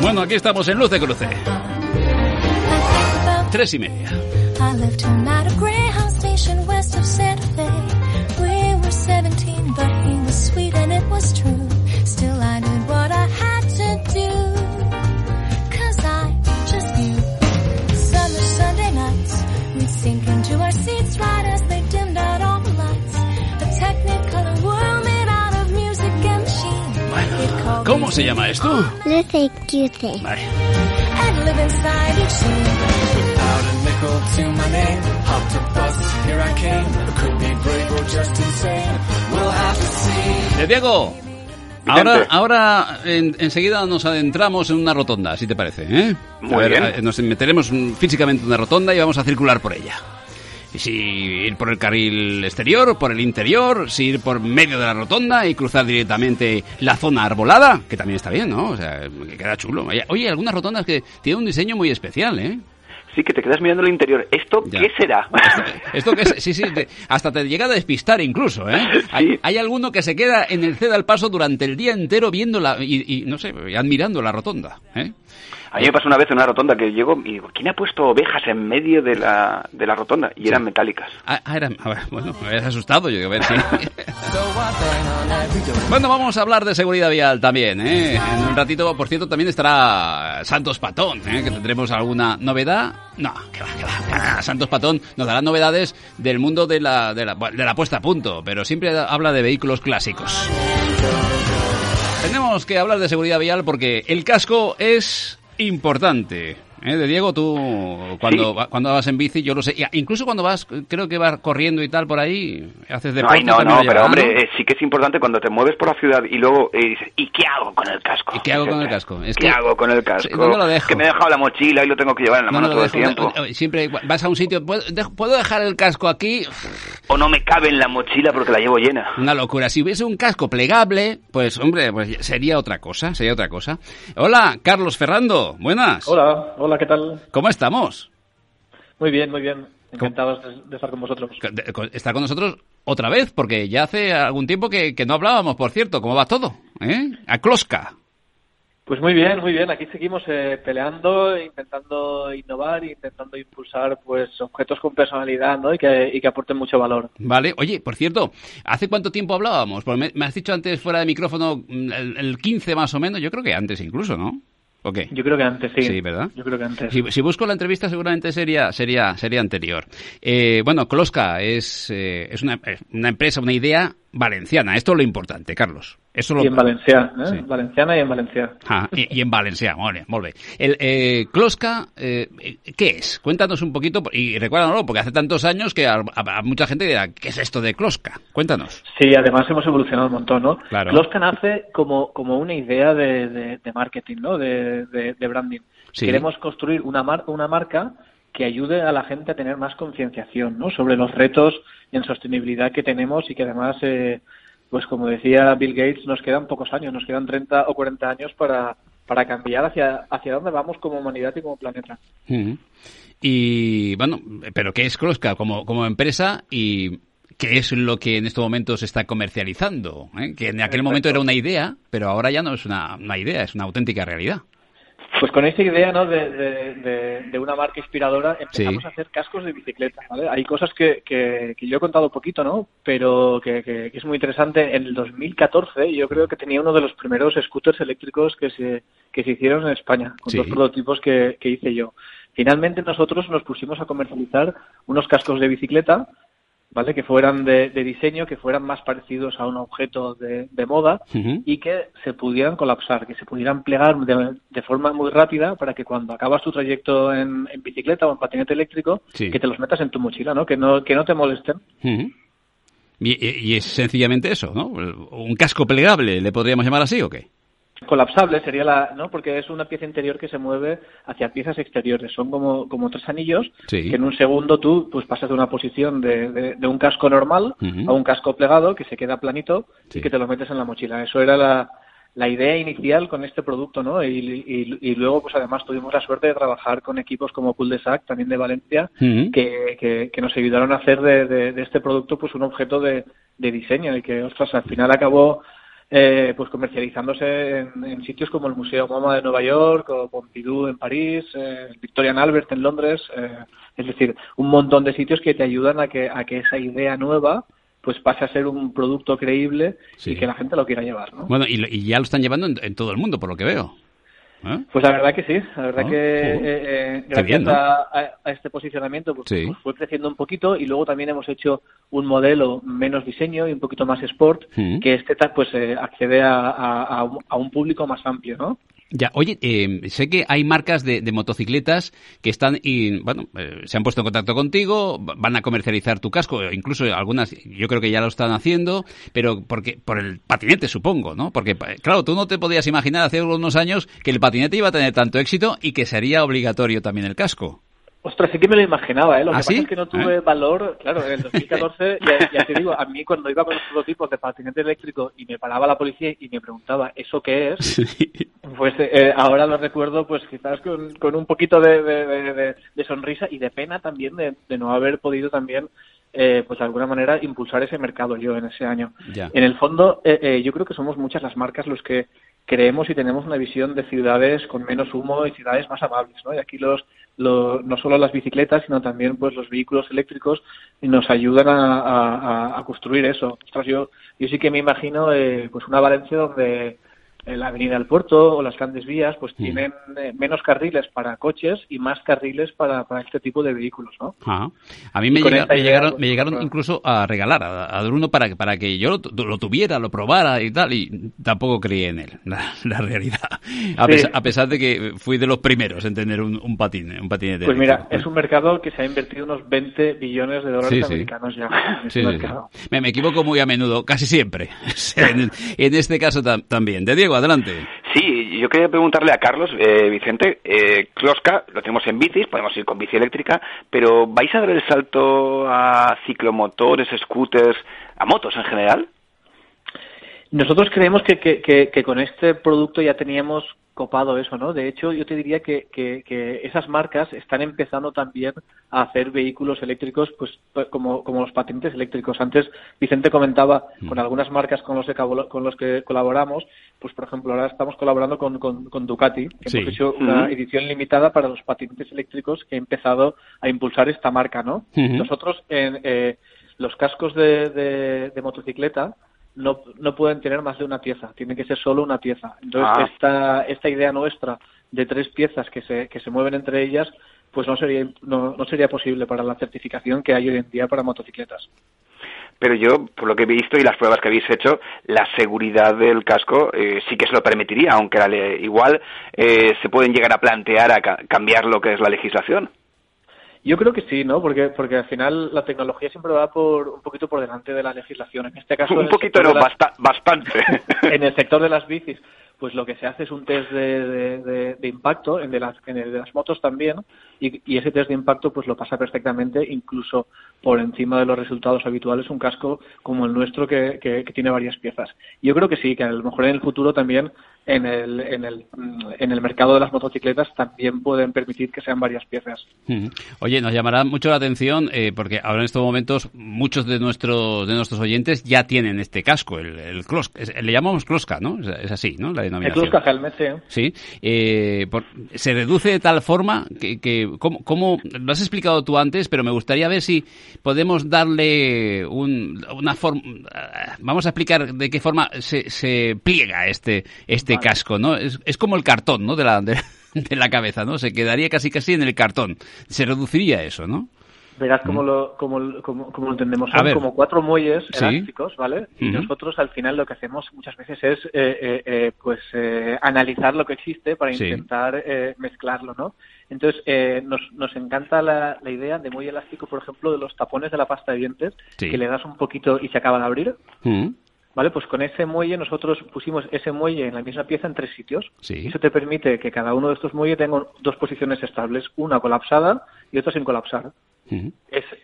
Bueno, aquí estamos en Luz de Cruce. Tres y media. ¿Cómo se llama esto? Luce Cute. Vale. De Diego, ahora, ahora en, enseguida nos adentramos en una rotonda, si te parece. ¿eh? Muy a ver, bien. a- Nos meteremos físicamente en una rotonda y vamos a circular por ella. Si ir por el carril exterior, por el interior, si ir por medio de la rotonda y cruzar directamente la zona arbolada, que también está bien, ¿no? O sea, que queda chulo. Oye, algunas rotondas que tienen un diseño muy especial, ¿eh? Sí, que te quedas mirando el interior. ¿Esto Ya. qué será? Esto que es, sí, sí, te- hasta te llega a despistar incluso, ¿eh? Hay, hay alguno que se queda en el ceda al paso durante el día entero viendo la, y, y, no sé, admirando la rotonda, ¿eh? A mí me pasó una vez en una rotonda que llego y digo, ¿quién ha puesto ovejas en medio de la, de la rotonda? Y eran metálicas. Ah, ah, era, a ver, bueno, me habías asustado, yo a ver, sí. Bueno, vamos a hablar de seguridad vial también, ¿eh? En un ratito, por cierto, también estará Santos Patón, ¿eh? Que tendremos alguna novedad. No, que va, que va. Santos Patón nos dará novedades del mundo de la, de la, de la puesta a punto, pero siempre habla de vehículos clásicos. Tenemos que hablar de seguridad vial porque el casco es importante. ¿Eh? De Diego, tú cuando, va- cuando vas en bici, yo lo sé. Y Incluso cuando vas, creo que vas corriendo y tal por ahí, haces deporte. Ay, no, no, pero hombre, ¿no? eh, sí que es importante cuando te mueves por la ciudad y luego eh, dices, ¿y qué hago con el casco? ¿Y qué hago con el casco? Es ¿Qué que- hago con el casco? Sí, ¿dónde lo dejo? Que me he dejado la mochila y lo tengo que llevar en la No, mano no todo lo el dejo, tiempo. eh, Siempre vas a un sitio, ¿puedo, ¿puedo dejar el casco aquí? O no me cabe en la mochila porque la llevo llena. Una locura. Si hubiese un casco plegable, pues hombre, pues sería otra cosa, sería otra cosa. Hola, Carlos Ferrando, buenas. Hola, hola, ¿qué tal? ¿Cómo estamos? Muy bien, muy bien. Encantados de, estar con vosotros. Estar con nosotros otra vez, porque ya hace algún tiempo que, que no hablábamos, por cierto. ¿Cómo va todo? ¿Eh? A Kloska. Pues muy bien, muy bien. Aquí seguimos eh, peleando, intentando innovar, intentando impulsar pues objetos con personalidad, ¿no? Y que, y que aporten mucho valor. Vale, oye, por cierto, ¿hace cuánto tiempo hablábamos? Porque me, me has dicho antes fuera de micrófono mm, el, el 15 más o menos, yo creo que antes incluso, ¿no? ¿O qué? Yo creo que antes, sí. Sí, ¿verdad? Yo creo que antes. Si, si busco la entrevista seguramente sería sería sería anterior. Eh, bueno, Kloska es, eh, es una, eh, una empresa, una idea valenciana. Esto es lo importante, Carlos. Eso es lo Y en Valencia, ¿eh? Sí. Valenciana y en Valencia. Ah, y, y en Valencia, molt bé, molt bé. El, eh, Kloska, eh, ¿qué es? Cuéntanos un poquito, y recuérdanoslo, porque hace tantos años que a, a- a mucha gente dirá, ¿qué es esto de Kloska? Cuéntanos. Sí, además hemos evolucionado un montón, ¿no? Claro. Kloska nace como, como una idea de, de- de marketing, ¿no? De, de- de branding. Sí. Queremos construir una, mar- una marca que ayude a la gente a tener más concienciación, ¿no? Sobre los retos en sostenibilidad que tenemos y que además, eh, pues como decía Bill Gates, nos quedan pocos años, nos quedan 30 o 40 años para, para cambiar hacia, hacia dónde vamos como humanidad y como planeta. Y bueno, pero ¿qué es Kloska como, como empresa y qué es lo que en estos momentos se está comercializando? ¿eh? Que en aquel momento era una idea, pero ahora ya no es una, una idea, es una auténtica realidad. Pues con esa idea ¿no? de, de- de- de una marca inspiradora empezamos Sí. a hacer cascos de bicicleta. ¿vale? Hay cosas que, que, que yo he contado poquito, ¿no? pero que, que- que es muy interesante. En el 2014 yo creo que tenía uno de los primeros scooters eléctricos que se, que se hicieron en España, con Sí. dos prototipos que, que hice yo. Finalmente nosotros nos pusimos a comercializar unos cascos de bicicleta ¿vale? Que fueran de, de diseño, que fueran más parecidos a un objeto de, de moda y que se pudieran colapsar, que se pudieran plegar de, de forma muy rápida para que cuando acabas tu trayecto en, en bicicleta o en patinete eléctrico, Sí. que te los metas en tu mochila, ¿no? Que no, que no te molesten. Ujú. Y, es sencillamente eso, ¿no? Un casco plegable, ¿le podríamos llamar así o qué? Colapsable sería la, ¿no? Porque es una pieza interior que se mueve hacia piezas exteriores. Son como, como tres anillos que en un segundo tú pues pasas de una posición de, de, un casco normal a un casco plegado que se queda planito y que te lo metes en la mochila. Eso era la, la idea inicial con este producto, ¿no? Y, y, luego, pues además tuvimos la suerte de trabajar con equipos como Cool de Sac, también de Valencia, que, que, nos ayudaron a hacer de, de, este producto pues un objeto de, de diseño y que, ostras, al final acabó eh, pues comercializándose en, sitios como el Museo MoMA de Nueva York o Pompidou en París, eh, Victoria and Albert en Londres, eh, es decir, un montón de sitios que te ayudan a que, a que esa idea nueva pues pase a ser un producto creíble y que la gente lo quiera llevar. ¿no? Bueno, y, ya lo están llevando en, todo el mundo, por lo que veo. ¿Eh? Pues la verdad que sí, la verdad ah, que eh, eh, gracias a, este posicionamiento pues, pues, fue creciendo un poquito y luego también hemos hecho un modelo menos diseño y un poquito más sport mm. que este pues accede a, a, un público más amplio, ¿no? Ya, oye, eh, sé que hay marcas de, motocicletas que están y, bueno, eh, se han puesto en contacto contigo, van a comercializar tu casco, incluso algunas, yo creo que ya lo están haciendo, pero porque por el patinete, supongo, ¿no? Porque, claro, tú no te podías imaginar hace unos años que el patinete iba a tener tanto éxito y que sería obligatorio también el casco. Ostras, sí que me lo imaginaba, ¿eh? Lo que ¿Ah, pasa es que no tuve ¿Eh? valor, claro, en el 2014, ya, te digo, a mí cuando iba con los prototipos de patinete eléctrico y me paraba la policía y me preguntaba, ¿eso qué es? Pues eh, ahora lo recuerdo, pues quizás con, con un poquito de, de, sonrisa y de pena también de, no haber podido también eh, pues de alguna manera impulsar ese mercado yo en ese año. En el fondo, eh, yo creo que somos muchas las marcas los que creemos y tenemos una visión de ciudades con menos humo y ciudades más amables, ¿no? Y aquí los, no solo las bicicletas, sino también pues los vehículos eléctricos nos ayudan a, a, construir eso. Ostras, yo, yo sí que me imagino eh, pues una Valencia donde la avenida del puerto o las grandes vías pues mm. tienen eh, menos carriles para coches y más carriles para, para este tipo de vehículos ¿no? a mí me, llegaron, me llegaron incluso a regalar a, a Bruno para, para que yo lo, tuviera, lo probara y tal y tampoco creí en él, la, realidad. A, pesar, de que fui de los primeros en tener un, un patín un patinete pues mira, es un mercado que se ha invertido unos 20 billones de dólares americanos ya. Me, me, equivoco muy a menudo, casi siempre. En, en este caso también, de Diego adelante. Sí, yo quería preguntarle a Carlos, eh, Vicente, eh, lo tenemos en bicis, podemos ir con bici eléctrica, pero ¿vais a dar el salto a ciclomotores, scooters, a motos en general? Nosotros creemos que, que, con este producto ya teníamos copado eso, ¿no? De hecho, yo te diría que, que, esas marcas están empezando también a hacer vehículos eléctricos, pues, como, como los patentes eléctricos. Antes Vicente comentaba con mm. algunas marcas con los que, con los que colaboramos, pues por ejemplo ahora estamos colaborando con, con, Ducati, que hemos hecho una edición limitada para los patentes eléctricos que ha empezado a impulsar esta marca, ¿no? Nosotros en eh, los cascos de, de motocicleta no, no pueden tener más de una pieza, tiene que ser solo una pieza. Entonces, ah. esta, esta idea nuestra de tres piezas que se, que se mueven entre ellas, pues no sería, no, no sería posible para la certificación que hay hoy en día para motocicletas. Pero yo, por lo que he visto y las pruebas que habéis hecho, la seguridad del casco eh, sí que se lo permitiría, aunque igual eh, se pueden llegar a plantear a cambiar lo que es la legislación. Yo creo que sí, ¿no? Porque, porque al final la tecnología siempre va por un poquito por delante de la legislación. En este caso, un poquito, no, bastante. en el sector de las bicis, pues lo que se hace es un test de, de, impacto, en, de las, en el de las motos también, y, y, ese test de impacto pues lo pasa perfectamente, incluso por encima de los resultados habituales, un casco como el nuestro que, que, tiene varias piezas. Yo creo que sí, que a lo mejor en el futuro también en el, en el, en el mercado de las motocicletas también pueden permitir que sean varias piezas. Oye, nos llamará mucho la atención eh, porque ahora en estos momentos muchos de nuestros de nuestros oyentes ya tienen este casco, el, el le llamamos Kloska, ¿no? Es, así, ¿no? Denominación. El Kloska Helmet, sí. Eh, se reduce de tal forma que, que ¿cómo, lo has explicado tú antes, pero me gustaría ver si podemos darle un, una forma, vamos a explicar de qué forma se, se pliega este este casco, ¿no? Es, es, como el cartón, ¿no? De la, de, la cabeza, ¿no? Se quedaría casi casi en el cartón. Se reduciría eso, ¿no? Verás cómo, lo, cómo, lo entendemos. Son como cuatro muelles elásticos, ¿vale? Y nosotros al final lo que hacemos muchas veces es eh, eh, eh, pues analizar lo que existe para intentar mezclarlo, ¿no? Entonces, nos, nos encanta la, la, idea de muelle elástico, por ejemplo, de los tapones de la pasta de dientes, que le das un poquito y se acaba de abrir. ¿Vale? Pues con ese muelle nosotros pusimos ese muelle en la misma pieza en tres sitios. Sí. Eso te permite que cada uno de estos muelles tenga dos posiciones estables, una colapsada y otra sin colapsar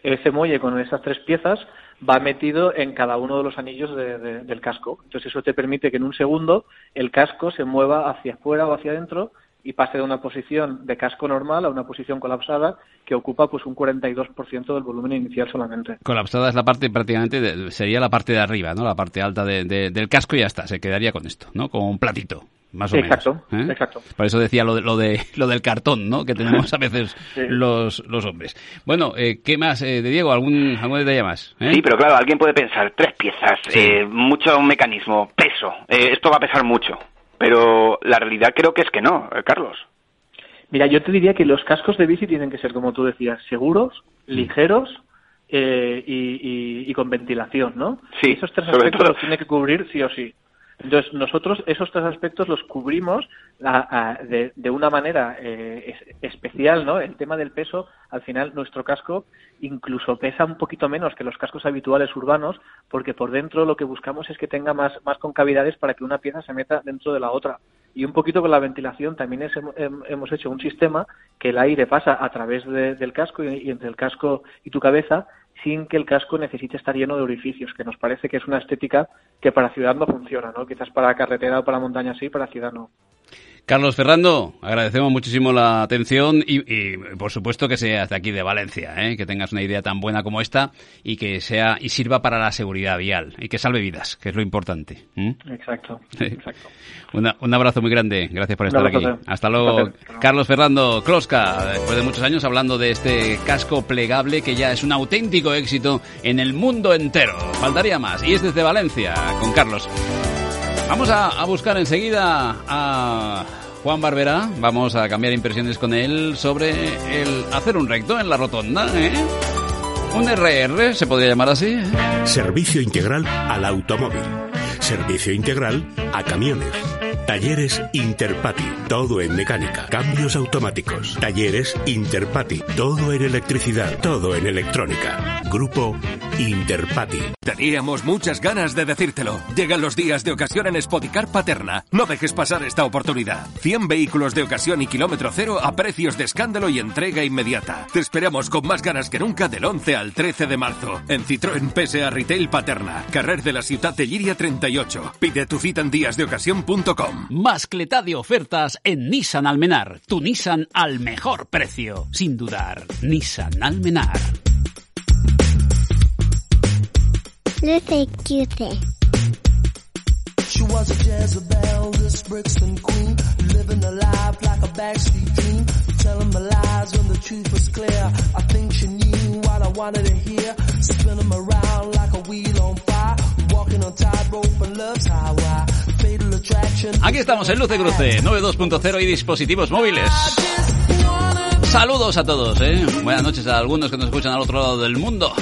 ese muelle con esas tres piezas va metido en cada uno de los anillos del casco. Entonces eso te permite que en un segundo el casco se mueva hacia afuera o hacia adentro y pase de una posición de casco normal a una posición colapsada que ocupa pues un 42% del volumen inicial solamente. Colapsada es la parte prácticamente, sería la parte de arriba, ¿no? La parte alta del casco y ya está, se quedaría con esto, ¿no? Como un platito más o exacto, menos. ¿eh? Exacto, Por eso decía lo de, lo de, lo del cartón, ¿no? Que tenemos a veces los, los hombres. Bueno, eh, ¿qué más, eh, de Diego? ¿Algún, ¿Algún detalle más? Sí, pero claro, alguien puede pensar, tres piezas, mucho mecanismo, peso, esto va a pesar mucho. Pero la realidad creo que es que no, Carlos. Mira, yo te diría que los cascos de bici tienen que ser, como tú decías, seguros, ligeros y, con ventilación, ¿no? Sí, Esos tres aspectos los tiene que cubrir sí o sí. Entonces, nosotros esos tres aspectos los cubrimos de, una manera eh, especial, ¿no? El tema del peso, al final, nuestro casco incluso pesa un poquito menos que los cascos habituales urbanos, porque por dentro lo que buscamos es que tenga más, más concavidades para que una pieza se meta dentro de la otra. Y un poquito con la ventilación también hemos hecho un sistema que el aire pasa a través del casco y entre el casco y tu cabeza sin que el casco necesite estar lleno de orificios, que nos parece que es una estética que para ciudad no funciona, ¿no? Quizás para carretera o para montaña sí, para ciudad no. Carlos Ferrando, agradecemos muchísimo la atención y, por supuesto que seas de aquí de Valencia, ¿eh? que tengas una idea tan buena como esta y que sea y sirva para la seguridad vial y que salve vidas, que es lo importante. Exacto. exacto. un abrazo muy grande, gracias por estar aquí. Hasta luego, Carlos Ferrando Closca, después de muchos años hablando de este casco plegable que ya es un auténtico éxito en el mundo entero. Faltaría más. Y es desde Valencia, con Carlos. Vamos a, buscar enseguida a Juan Barbera. Vamos a cambiar impresiones con él sobre el hacer un recto en la rotonda. ¿eh? Un RR, se podría llamar así. Servicio integral al automóvil. Servicio integral a camiones Talleres Interpati, todo en mecánica, cambios automáticos. Talleres Interpati, todo en electricidad, todo en electrónica. Grupo Interpati. Teníamos muchas ganas de decírtelo. Llegan los días de ocasión en Spoticar Paterna. No dejes pasar esta oportunidad. 100 vehículos de ocasión y kilómetro cero a precios de escándalo y entrega inmediata. Te esperamos con más ganas que nunca del 11 al 13 de marzo. En Citroën PSA Retail Paterna, carrer de la ciudad de Liria 38. Pide tu cita en díasdeocasión.com. Más cleta de ofertas en Nissan Almenar. Tu Nissan al mejor precio. Sin dudar. Nissan Almenar. Luce. She was a Jezebel, this Brixton queen, living a life like a backstreet dream, telling my lies when the truth was clear. I think she knew what I wanted to hear, spinning around like a wheel on fire, walking on tightrope and love's highway. Aquí estamos en Luce Cruce 92.0 y dispositivos móviles. Saludos a todos, ¿eh? Buenas noches a algunos que nos escuchan al otro lado del mundo.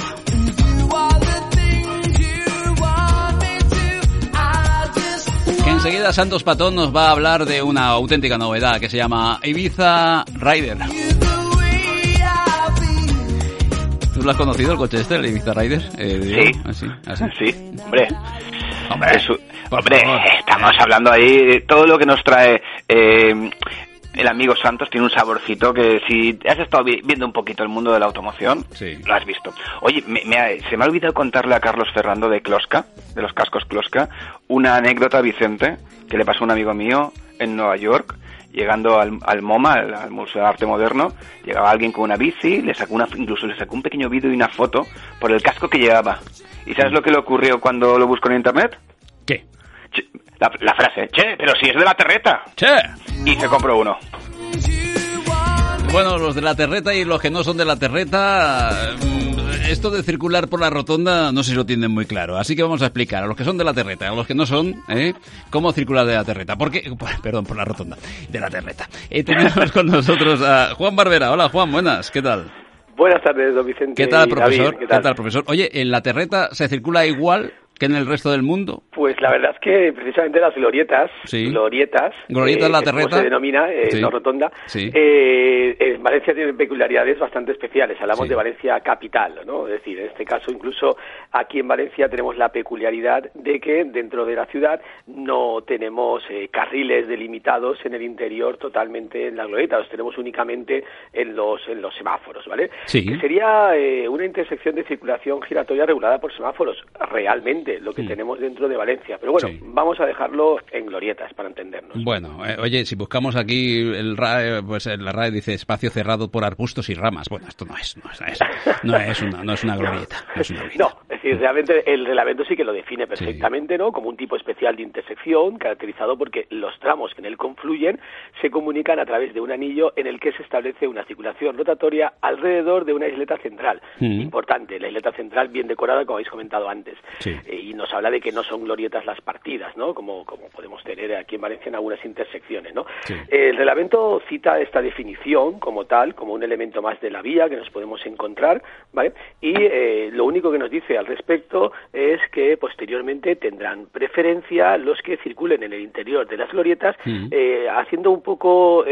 Que enseguida Santos Patón nos va a hablar de una auténtica novedad que se llama Ibiza Rider. ¿Tú lo has conocido el coche este, el Ibiza Rider? Eh, sí. Así, Sí, hombre. Hombre, hombre estamos hablando ahí todo lo que nos trae eh, el amigo Santos tiene un saborcito que si has estado viendo un poquito el mundo de la automoción, lo has visto. Oye, se me ha olvidado contarle a Carlos Ferrando de Closca, de los cascos Closca, una anécdota, Vicente, que le pasó a un amigo mío en Nueva York, llegando al, MoMA, al, Museo de Arte Moderno, llegaba alguien con una bici, le sacó una, incluso le sacó un pequeño vídeo y una foto por el casco que llevaba. ¿Y sabes lo que le ocurrió cuando lo buscó en internet? ¿Qué? la, frase, che, pero si es de la terreta. Che. Y se compró uno. Bueno, los de la terreta y los que no son de la terreta, mm, esto de circular por la rotonda no sé si lo tienen muy claro. Así que vamos a explicar a los que son de la terreta, a los que no son, ¿eh? cómo circular de la terreta. Porque, perdón, por la rotonda, de la terreta. Eh, tenemos con nosotros a Juan Barbera. Hola Juan, buenas, ¿qué tal? Buenas tardes, don Vicente. ¿Qué tal, profesor? ¿Qué tal, profesor? Oye, ¿en la terreta se circula igual que en el resto del mundo? Pues la verdad es que precisamente las glorietas, glorietas, glorietas la terreta, se denomina, eh, no rotonda, eh, en Valencia tienen peculiaridades bastante especiales. Hablamos de Valencia capital, ¿no? Es decir, en este caso incluso aquí en Valencia tenemos la peculiaridad de que dentro de la ciudad no tenemos eh, carriles delimitados en el interior totalmente en la glorieta, los tenemos únicamente en los en los semáforos, ¿vale? Sí. Que sería una intersección de circulación giratoria regulada por semáforos realmente lo que tenemos dentro de Valencia. Pero bueno, vamos a dejarlo en glorietas para entendernos. Bueno, eh, oye, si buscamos aquí el RAE, pues la RAE dice espacio cerrado por arbustos y ramas. Bueno, esto no es, no es, no es, una, no es una glorieta. No, es, decir, realmente el reglamento sí que lo define perfectamente, ¿no? Como un tipo especial de intersección caracterizado porque los tramos que en él confluyen se comunican a través de un anillo en el que se establece una circulación rotatoria alrededor de una isleta central. Importante, la isleta central bien decorada, como habéis comentado antes. Eh, y nos habla de que no son glorietas las partidas, ¿no? Como, como podemos tener aquí en Valencia en algunas intersecciones, ¿no? El reglamento cita esta definición como tal, como un elemento más de la vía que nos podemos encontrar, ¿vale? Y eh, lo único que nos dice al respecto es que posteriormente tendrán preferencia los que circulen en el interior de las glorietas, eh, haciendo un poco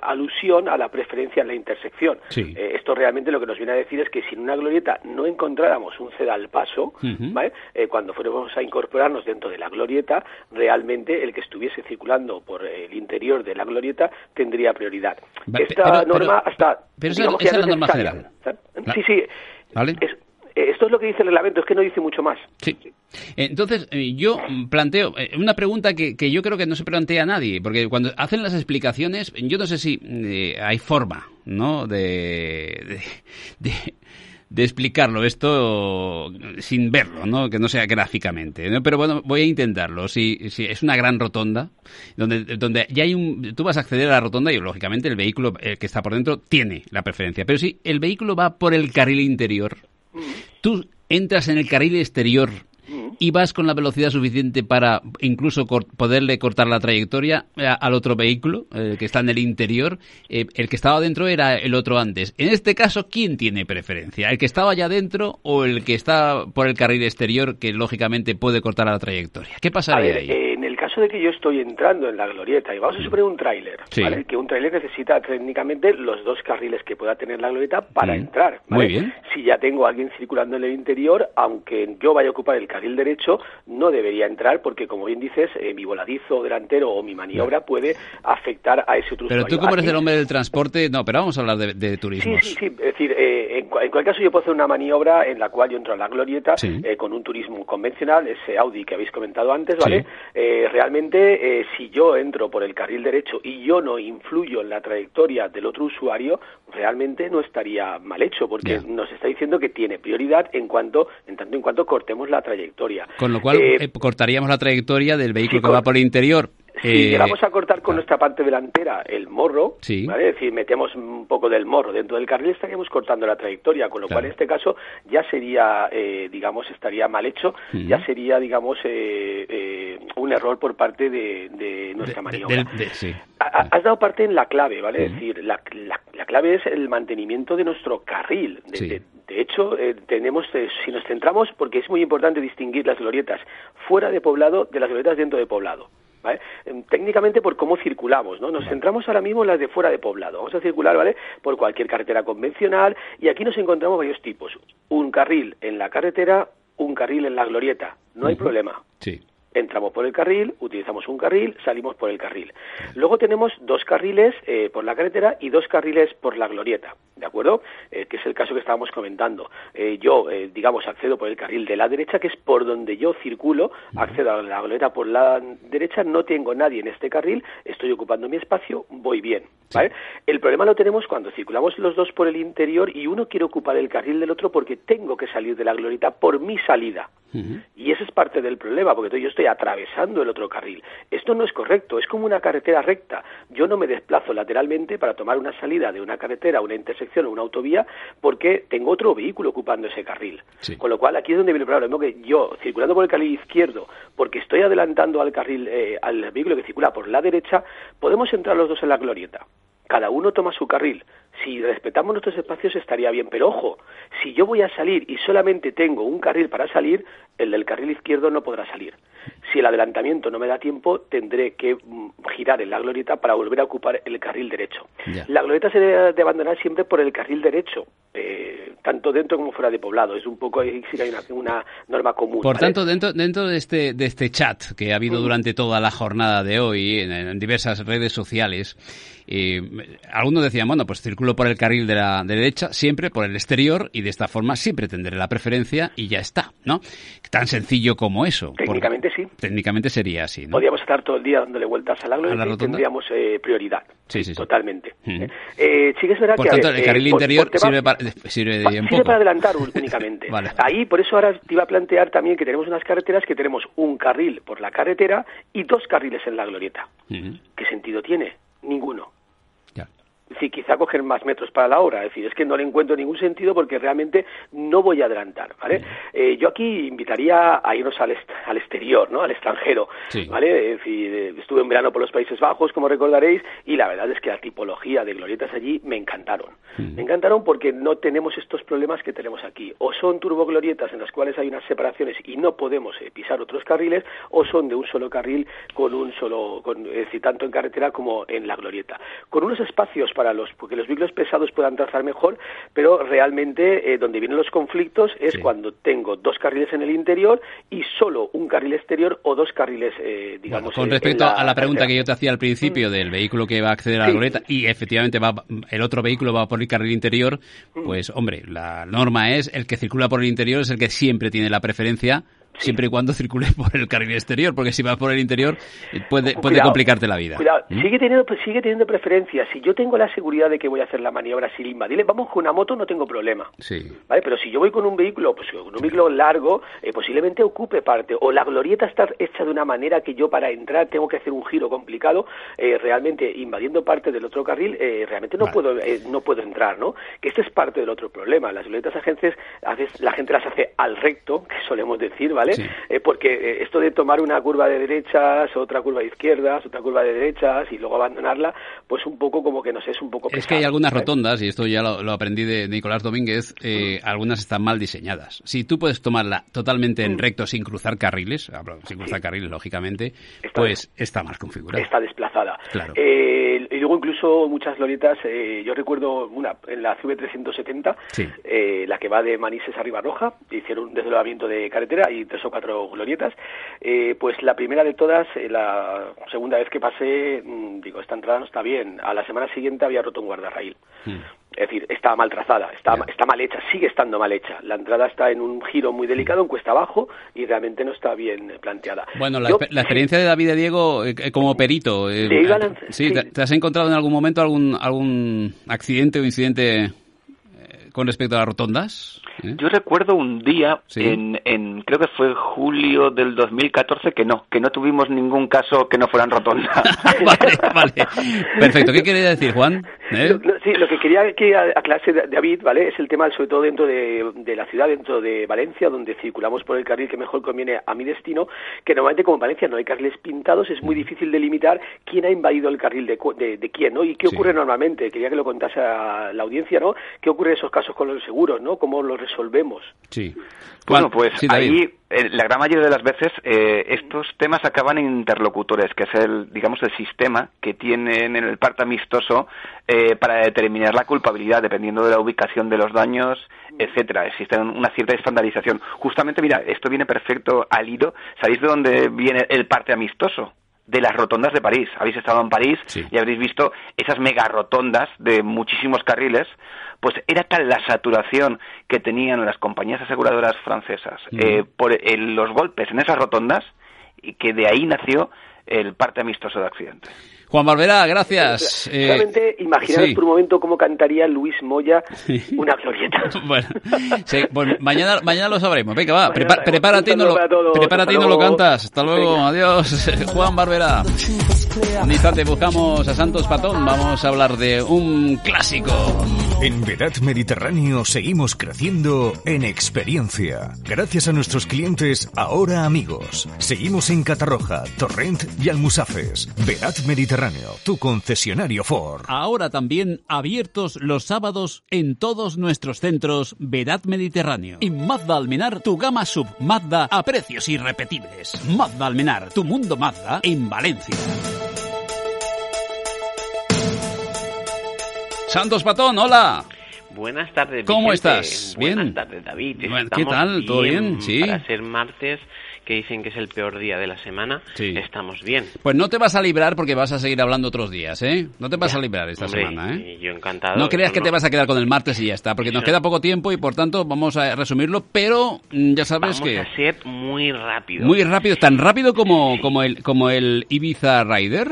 alusión a la preferencia en la intersección. esto realmente lo que nos viene a decir es que si en una glorieta no encontráramos un ceda al paso, ¿vale? Eh, cuando fuéramos a incorporarnos dentro de la glorieta, realmente el que estuviese circulando por el interior de la glorieta tendría prioridad. Esta norma hasta... Pero esa, es la norma general. Sí, sí. Eh, esto es lo que dice el reglamento, es que no dice mucho más. Sí. Entonces, eh, yo planteo una pregunta que, yo creo que no se plantea a nadie, porque cuando hacen las explicaciones, yo no sé si hay forma, ¿no?, de, de explicarlo esto sin verlo, ¿no? Que no sea gráficamente. Pero bueno, voy a intentarlo. Si, si es una gran rotonda, donde, donde ya hay un... Tú vas a acceder a la rotonda y lógicamente el vehículo eh, que está por dentro tiene la preferencia. Pero si el vehículo va por el carril interior, tú entras en el carril exterior y vas con la velocidad suficiente para incluso poderle cortar la trayectoria eh, al otro vehículo eh, que está en el interior. Eh, el que estaba dentro era el otro antes. En este caso, ¿quién tiene preferencia? ¿El que estaba allá dentro o el que está por el carril exterior que lógicamente puede cortar la trayectoria? ¿Qué pasaría ahí? En caso de que yo estoy entrando en la glorieta y vamos a suponer un tráiler, que un tráiler necesita técnicamente los dos carriles que pueda tener la glorieta para entrar. Muy bien. Si ya tengo a alguien circulando en el interior, aunque yo vaya a ocupar el carril derecho, no debería entrar porque, como bien dices, eh, mi voladizo delantero o mi maniobra puede afectar a ese otro Pero tú, como eres el hombre del transporte, no, pero vamos a hablar de, turismo. Sí, sí, sí. Es decir, eh, en, cualquier caso, yo puedo hacer una maniobra en la cual yo entro a la glorieta eh, con un turismo convencional, ese Audi que habéis comentado antes, ¿vale? Realmente, si yo entro por el carril derecho y yo no influyo en la trayectoria del otro usuario, realmente no estaría mal hecho porque nos está diciendo que tiene prioridad en cuanto en tanto en cuanto cortemos la trayectoria. Con lo cual eh, eh, cortaríamos la trayectoria del vehículo que va por el interior. si eh, llegamos a cortar con nuestra parte delantera el morro, ¿vale? es decir, metemos un poco del morro dentro del carril, estaríamos cortando la trayectoria, con lo cual en este caso ya sería, eh, digamos, estaría mal hecho, ya sería, digamos, eh, un error por parte de, nuestra maniobra. Has dado parte en la clave, ¿vale? Es decir, la, clave es el mantenimiento de nuestro carril. De, de hecho, tenemos, si nos centramos, porque es muy importante distinguir las glorietas fuera de poblado de las glorietas dentro de poblado. Em, técnicamente por cómo circulamos, ¿no? Nos centramos ahora mismo en las de fuera de poblado. Vamos a circular, ¿vale? Por cualquier carretera convencional y aquí nos encontramos varios tipos. Un carril en la carretera, un carril en la glorieta. No hay problema. Sí entramos por el carril, utilizamos un carril, salimos por el carril. Luego tenemos dos carriles eh, por la carretera y dos carriles por la glorieta, ¿de acuerdo? Eh, que es el caso que estábamos comentando. Eh, yo, digamos, accedo por el carril de la derecha, que es por donde yo circulo, accedo a la glorieta por la derecha, no tengo nadie en este carril, estoy ocupando mi espacio, voy bien. ¿vale? El problema lo tenemos cuando circulamos los dos por el interior y uno quiere ocupar el carril del otro porque tengo que salir de la glorieta por mi salida. Y ese es parte del problema, porque yo estoy atravesando el otro carril. Esto no es correcto, es como una carretera recta. Yo no me desplazo lateralmente para tomar una salida de una carretera, una intersección o una autovía, porque tengo otro vehículo ocupando ese carril. Con lo cual, aquí es donde viene el problema. que yo, circulando por el carril izquierdo, porque estoy adelantando al carril, eh, al vehículo que circula por la derecha, podemos entrar los dos en la glorieta cada uno toma su carril. Si respetamos nuestros espacios estaría bien, pero ojo, si yo voy a salir y solamente tengo un carril para salir, el del carril izquierdo no podrá salir. Si el adelantamiento no me da tiempo, tendré que mm, girar en la glorieta para volver a ocupar el carril derecho. La glorieta se debe de abandonar siempre por el carril derecho, eh, tanto dentro como fuera de poblado. Es un poco, sí hay una, norma común. Por tanto, dentro, dentro de, este, de este chat que ha habido mm. durante toda la jornada de hoy en diversas redes sociales, y algunos decían, bueno, pues circulo por el carril de la derecha, siempre por el exterior, y de esta forma siempre tendré la preferencia y ya está, ¿no? Tan sencillo como eso. Técnicamente sí. Técnicamente sería así, ¿no? Podríamos estar todo el día dándole vueltas al ángulo y tendríamos eh, prioridad. Sí, sí, Totalmente. eh, sí que es verdad por tanto, el eh, carril interior sirve, para, sirve, para adelantar únicamente. Ahí, por eso ahora te iba a plantear también que tenemos unas carreteras que tenemos un carril por la carretera y dos carriles en la glorieta. ¿Qué sentido tiene? Ninguno sí, quizá coger más metros para la hora. Es decir, es que no le encuentro ningún sentido porque realmente no voy a adelantar, ¿vale? Eh, yo aquí invitaría a irnos al, al exterior, ¿no? Al extranjero, ¿vale? Es decir, eh, estuve en verano por los Países Bajos, como recordaréis, y la verdad es que la tipología de glorietas allí me encantaron. Me encantaron porque no tenemos estos problemas que tenemos aquí. O son turboglorietas en las cuales hay unas separaciones y no podemos eh, pisar otros carriles, o son de un solo carril con un solo, con, es decir, tanto en carretera como en la glorieta. Con unos espacios para los, porque los vehículos pesados puedan trazar mejor, pero realmente eh, donde vienen los conflictos es cuando tengo dos carriles en el interior y solo un carril exterior o dos carriles, eh, digamos. con respecto a la pregunta que yo te hacía al principio mm. del vehículo que va a acceder a la goleta y efectivamente va, el otro vehículo va por el carril interior, mm. pues hombre, la norma es el que circula por el interior es el que siempre tiene la preferencia siempre y cuando circule por el carril exterior, porque si vas por el interior eh, puede, puede complicarte la vida. Cuidado, ¿Mm? sigue, teniendo, sigue teniendo preferencia. Si yo tengo la seguridad de que voy a hacer la maniobra sin invadirle, vamos con una moto, no tengo problema. Sí. ¿Vale? Pero si yo voy con un vehículo, pues con un vehículo largo, eh, posiblemente ocupe parte. O la glorieta está hecha de una manera que yo para entrar tengo que hacer un giro complicado, eh, realmente invadiendo parte del otro carril, realmente no puedo no puedo entrar, ¿no? Que este es parte del otro problema. Las glorietas agencias, a veces la gente las hace al recto, que solemos decir, ¿vale? Eh, porque eh, esto de tomar una curva de derechas, otra curva de izquierdas, otra curva de derechas y luego abandonarla, pues un poco como que no sé, es un poco Es que hay algunas rotondas, y esto ya lo, aprendí de Nicolás Domínguez, eh, mm. algunas están mal diseñadas. Si tú puedes tomarla totalmente en mm. recto sin cruzar carriles, sin cruzar carriles, lógicamente, pues está mal configurada. Está desplazada. y luego incluso muchas glorietas, yo recuerdo una en la CV370, la que va de Manises a Ribarroja, hicieron un desdoblamiento de carretera y tres o cuatro glorietas. Eh, pues la primera de todas, eh, la segunda vez que pasé, mm, digo, esta entrada no está bien. A la semana siguiente había roto un guardarraíl. Hmm. Es decir, está mal trazada, está, está mal hecha, sigue estando mal hecha. La entrada está en un giro muy delicado, en cuesta abajo, y realmente no está bien planteada. Bueno, la, experiencia de David y Diego eh, como perito, sí, ¿te, has encontrado en algún momento algún, algún accidente o incidente con respecto a las rotondas? ¿Eh? Yo recuerdo un día, en, en, creo que fue julio del 2014, que no, que no tuvimos ningún caso que no fueran rotondas. vale, vale. Perfecto. ¿Qué quería decir, Juan? ¿Eh? sí, lo que quería que aclarase David, ¿vale? Es el tema, sobre todo dentro de, de, la ciudad, dentro de Valencia, donde circulamos por el carril que mejor conviene a mi destino, que normalmente como en Valencia no hay carriles pintados, es muy difícil delimitar quién ha invadido el carril de, de, quién, ¿no? Y qué ocurre normalmente. Quería que lo contase a la audiencia, ¿no? ¿Qué ocurre en esos casos con los seguros, ¿no? ¿Cómo los resolvemos. Sí. Bueno, pues ahí eh, la gran mayoría de las veces eh, estos temas acaban en interlocutores, que es el, digamos, el sistema que tienen en el parte amistoso eh, para determinar la culpabilidad, dependiendo de la ubicación de los daños, etcétera. Existe una cierta estandarización. Justamente, mira, esto viene perfecto al hilo. ¿Sabéis de dónde viene el parte amistoso? De las rotondas de París. Habéis estado en París y habréis visto esas mega rotondas de muchísimos carriles. Pues era tal la saturación que tenían las compañías aseguradoras francesas eh, por los golpes en esas rotondas y que de ahí nació el parte amistoso de accidente. Juan Barbera, gracias. Realmente, eh, imaginaos por un momento cómo cantaría Luis Moya una glorieta. bueno, pues mañana, mañana lo sabremos. Venga, va, prepárate, y no lo, prepárate y no lo cantas. Hasta luego, adiós. Juan Barbera. Un instante buscamos a Santos Patón. Vamos a hablar de un clásico. En Vedat Mediterráneo seguimos creciendo en experiencia. Gracias a nuestros clientes, ahora amigos. Seguimos en Catarroja, Torrent y Almusafes. Vedat Mediterráneo Mediterráneo, tu concesionario Ford. Ahora también abiertos los sábados en todos nuestros centros Vedat Mediterráneo. Y Mazda Almenar, tu gama sub Mazda a precios irrepetibles. Mazda Almenar, tu mundo Mazda en Valencia. Santos Patón, hola. Buenas tardes. ¿Cómo estás? Bien. Buenas tardes, David. ¿Qué tal? ¿Todo bien? Sí. Para ser martes, que dicen que es el peor día de la semana, estamos bien. Pues no te vas a librar porque vas a seguir hablando otros días, ¿eh? No te vas a librar esta semana, ¿eh? Yo encantado. No creas que te vas a quedar con el martes y ya está, porque nos queda poco tiempo y por tanto vamos a resumirlo, pero mm, ya sabes que... Vamos a ser muy rápido. Muy rápido, tan rápido como, como, el, como el Ibiza Rider.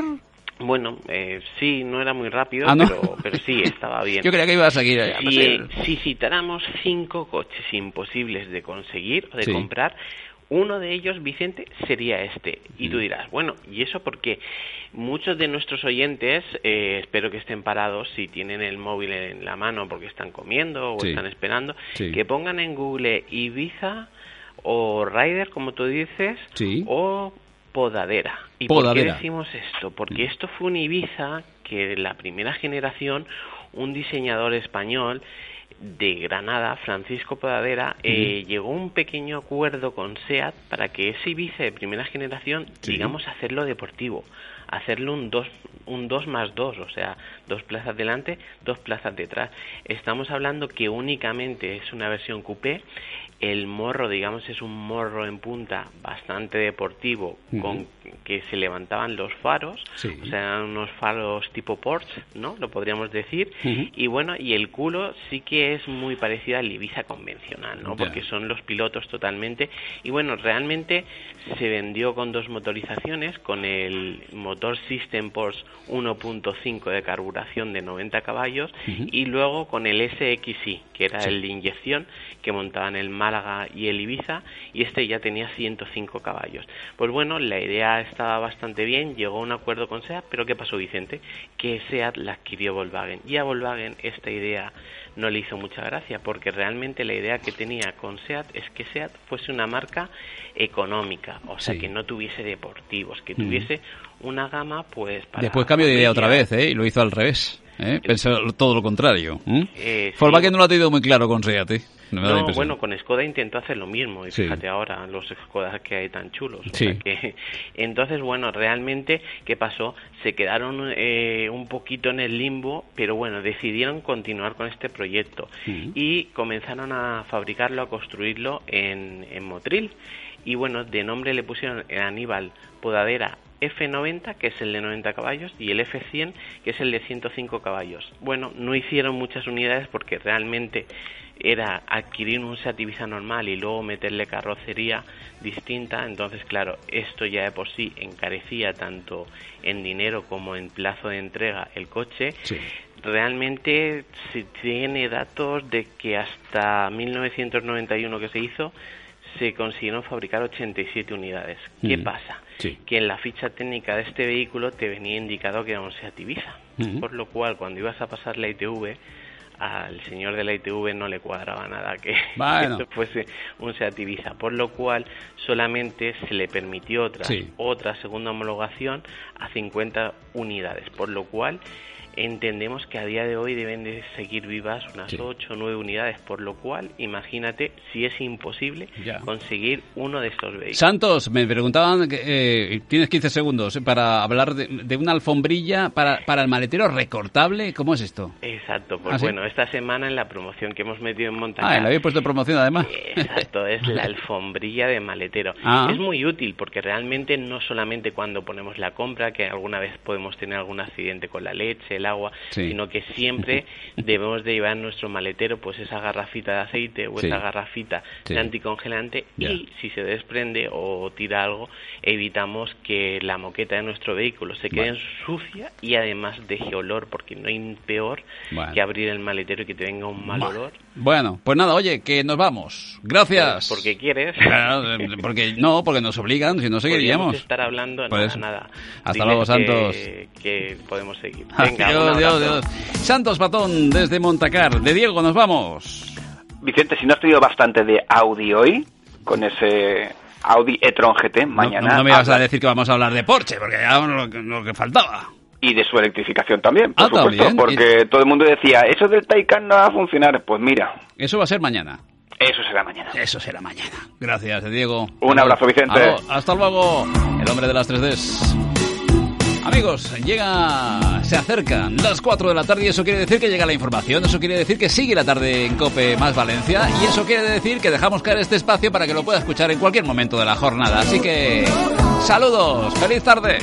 Bueno, eh, sí, no era muy rápido, Ah, ¿no? pero, pero sí, estaba bien. Yo creía que iba a seguir. a Si, si citáramos cinco coches imposibles de conseguir o de Sí. comprar, uno de ellos, Vicente, sería este. Y Mm. tú dirás, bueno, ¿y eso porque Muchos de nuestros oyentes, eh, espero que estén parados si tienen el móvil en la mano porque están comiendo o Sí. están esperando, Sí. que pongan en Google Ibiza o Rider, como tú dices, Sí. o Podadera. ¿Y por Podadera. qué decimos esto? Porque esto fue un Ibiza que la primera generación, un diseñador español de Granada, Francisco Podadera, eh, llegó a un pequeño acuerdo con SEAT para que ese Ibiza de primera generación, Sí. digamos, hacerlo deportivo, hacerlo un 2 un dos más 2, o sea, dos plazas delante, dos plazas detrás. Estamos hablando que únicamente es una versión coupé, el morro, digamos, es un morro en punta bastante deportivo, con que se levantaban los faros, Sí. o sea, eran unos faros tipo Porsche, ¿no? Lo podríamos decir. Y bueno, y el culo sí que es muy parecido al Ibiza convencional, ¿no? Porque son los pilotos totalmente. Y bueno, realmente se vendió con dos motorizaciones, con el motor System Porsche 1.5 de carburación de 90 caballos y luego con el SXI, que era Sí. el de inyección que montaban el Málaga y el Ibiza, y este ya tenía 105 caballos. Pues bueno, la idea estaba bastante bien, llegó a un acuerdo con SEAT, pero ¿qué pasó, Vicente? Que SEAT la adquirió Volkswagen. Y a Volkswagen esta idea no le hizo mucha gracia, porque realmente la idea que tenía con SEAT es que SEAT fuese una marca económica, o sea, Sí. que no tuviese deportivos, que Ujú. tuviese una gama, pues, para Después cambio de idea otra vez, ¿eh? Y lo hizo al revés. ¿Eh? Pensó todo lo contrario. ¿eh? Eh, sí. No lo ha tenido muy claro con Seat. Me da la No, impresión. bueno, con Skoda intentó hacer lo mismo y Sí. fíjate ahora los Skodas que hay tan chulos. o sea que, entonces, bueno, realmente, ¿qué pasó? Se quedaron eh, un poquito en el limbo, pero bueno, decidieron continuar con este proyecto y comenzaron a fabricarlo, a construirlo en, en Motril. Y bueno, de nombre le pusieron Aníbal Podadera F90, que es el de 90 caballos, y el F100, que es el de 105 caballos. Bueno, no hicieron muchas unidades porque realmente era adquirir un Seat Ibiza normal y luego meterle carrocería distinta, entonces claro, esto ya de por sí encarecía tanto en dinero como en plazo de entrega el coche. Realmente se tiene datos de que hasta 1991 que se hizo se consiguieron fabricar 87 unidades. ¿Qué Mm. pasa? Sí. Que en la ficha técnica de este vehículo te venía indicado que era un Seat Ibiza. Por lo cual, cuando ibas a pasar la ITV, al señor de la ITV no le cuadraba nada que Bueno. esto fuese un Seat Ibiza. Por lo cual, solamente se le permitió otra, Sí. otra segunda homologación a 50 unidades. Por lo cual, entendemos que a día de hoy deben de seguir vivas unas Sí. 8 o 9 unidades. Por lo cual, imagínate si es imposible Ya. conseguir uno de estos vehículos. Santos, me preguntaban, eh, tienes 15 segundos eh, para hablar de, de una alfombrilla para, para el maletero recortable. ¿Cómo es esto? Exacto, pues ¿Ah, sí? bueno, esta semana en la promoción que hemos metido en Montaña. Ah, le habéis puesto promoción además. Exacto, es la alfombrilla de maletero. Ah. Es muy útil porque realmente no solamente cuando ponemos la compra, que alguna vez podemos tener algún accidente con la leche, el agua, Sí. sino que siempre debemos de llevar en nuestro maletero pues esa garrafita de aceite o Sí. esa garrafita Sí. de anticongelante y si se desprende o tira algo, evitamos que la moqueta de nuestro vehículo se quede sucia y además deje olor, porque no hay peor Bueno. que abrir el maletero y que te venga un mal olor. Bueno, pues nada, oye, que nos vamos. Gracias. Pues porque quieres. Claro, porque no, porque nos obligan, si no seguiríamos. Estar hablando, Por nada. Hasta Diles luego, que- Santos. Que, podemos seguir. Venga, Santos Patón desde Montacar. De Diego, nos vamos. Vicente, si no has tenido bastante de Audi hoy, con ese Audi e-tron GT, mañana... No, no me vas a decir que vamos a hablar de Porsche, porque ya lo, que- lo que faltaba. y de su electrificación también, por Ah, supuesto, porque todo el mundo decía, eso del Taycan no va a funcionar. Pues mira, Eso va a ser mañana. eso será mañana. Eso será mañana. Gracias, Diego. Un abrazo, Vicente. Hasta luego, el hombre de las 3Ds. Amigos, llega, se acercan las 4 de la tarde y eso quiere decir que llega la información, eso quiere decir que sigue la tarde en Cope más Valencia y eso quiere decir que dejamos caer este espacio para que lo pueda escuchar en cualquier momento de la jornada. Así que, saludos, feliz tarde.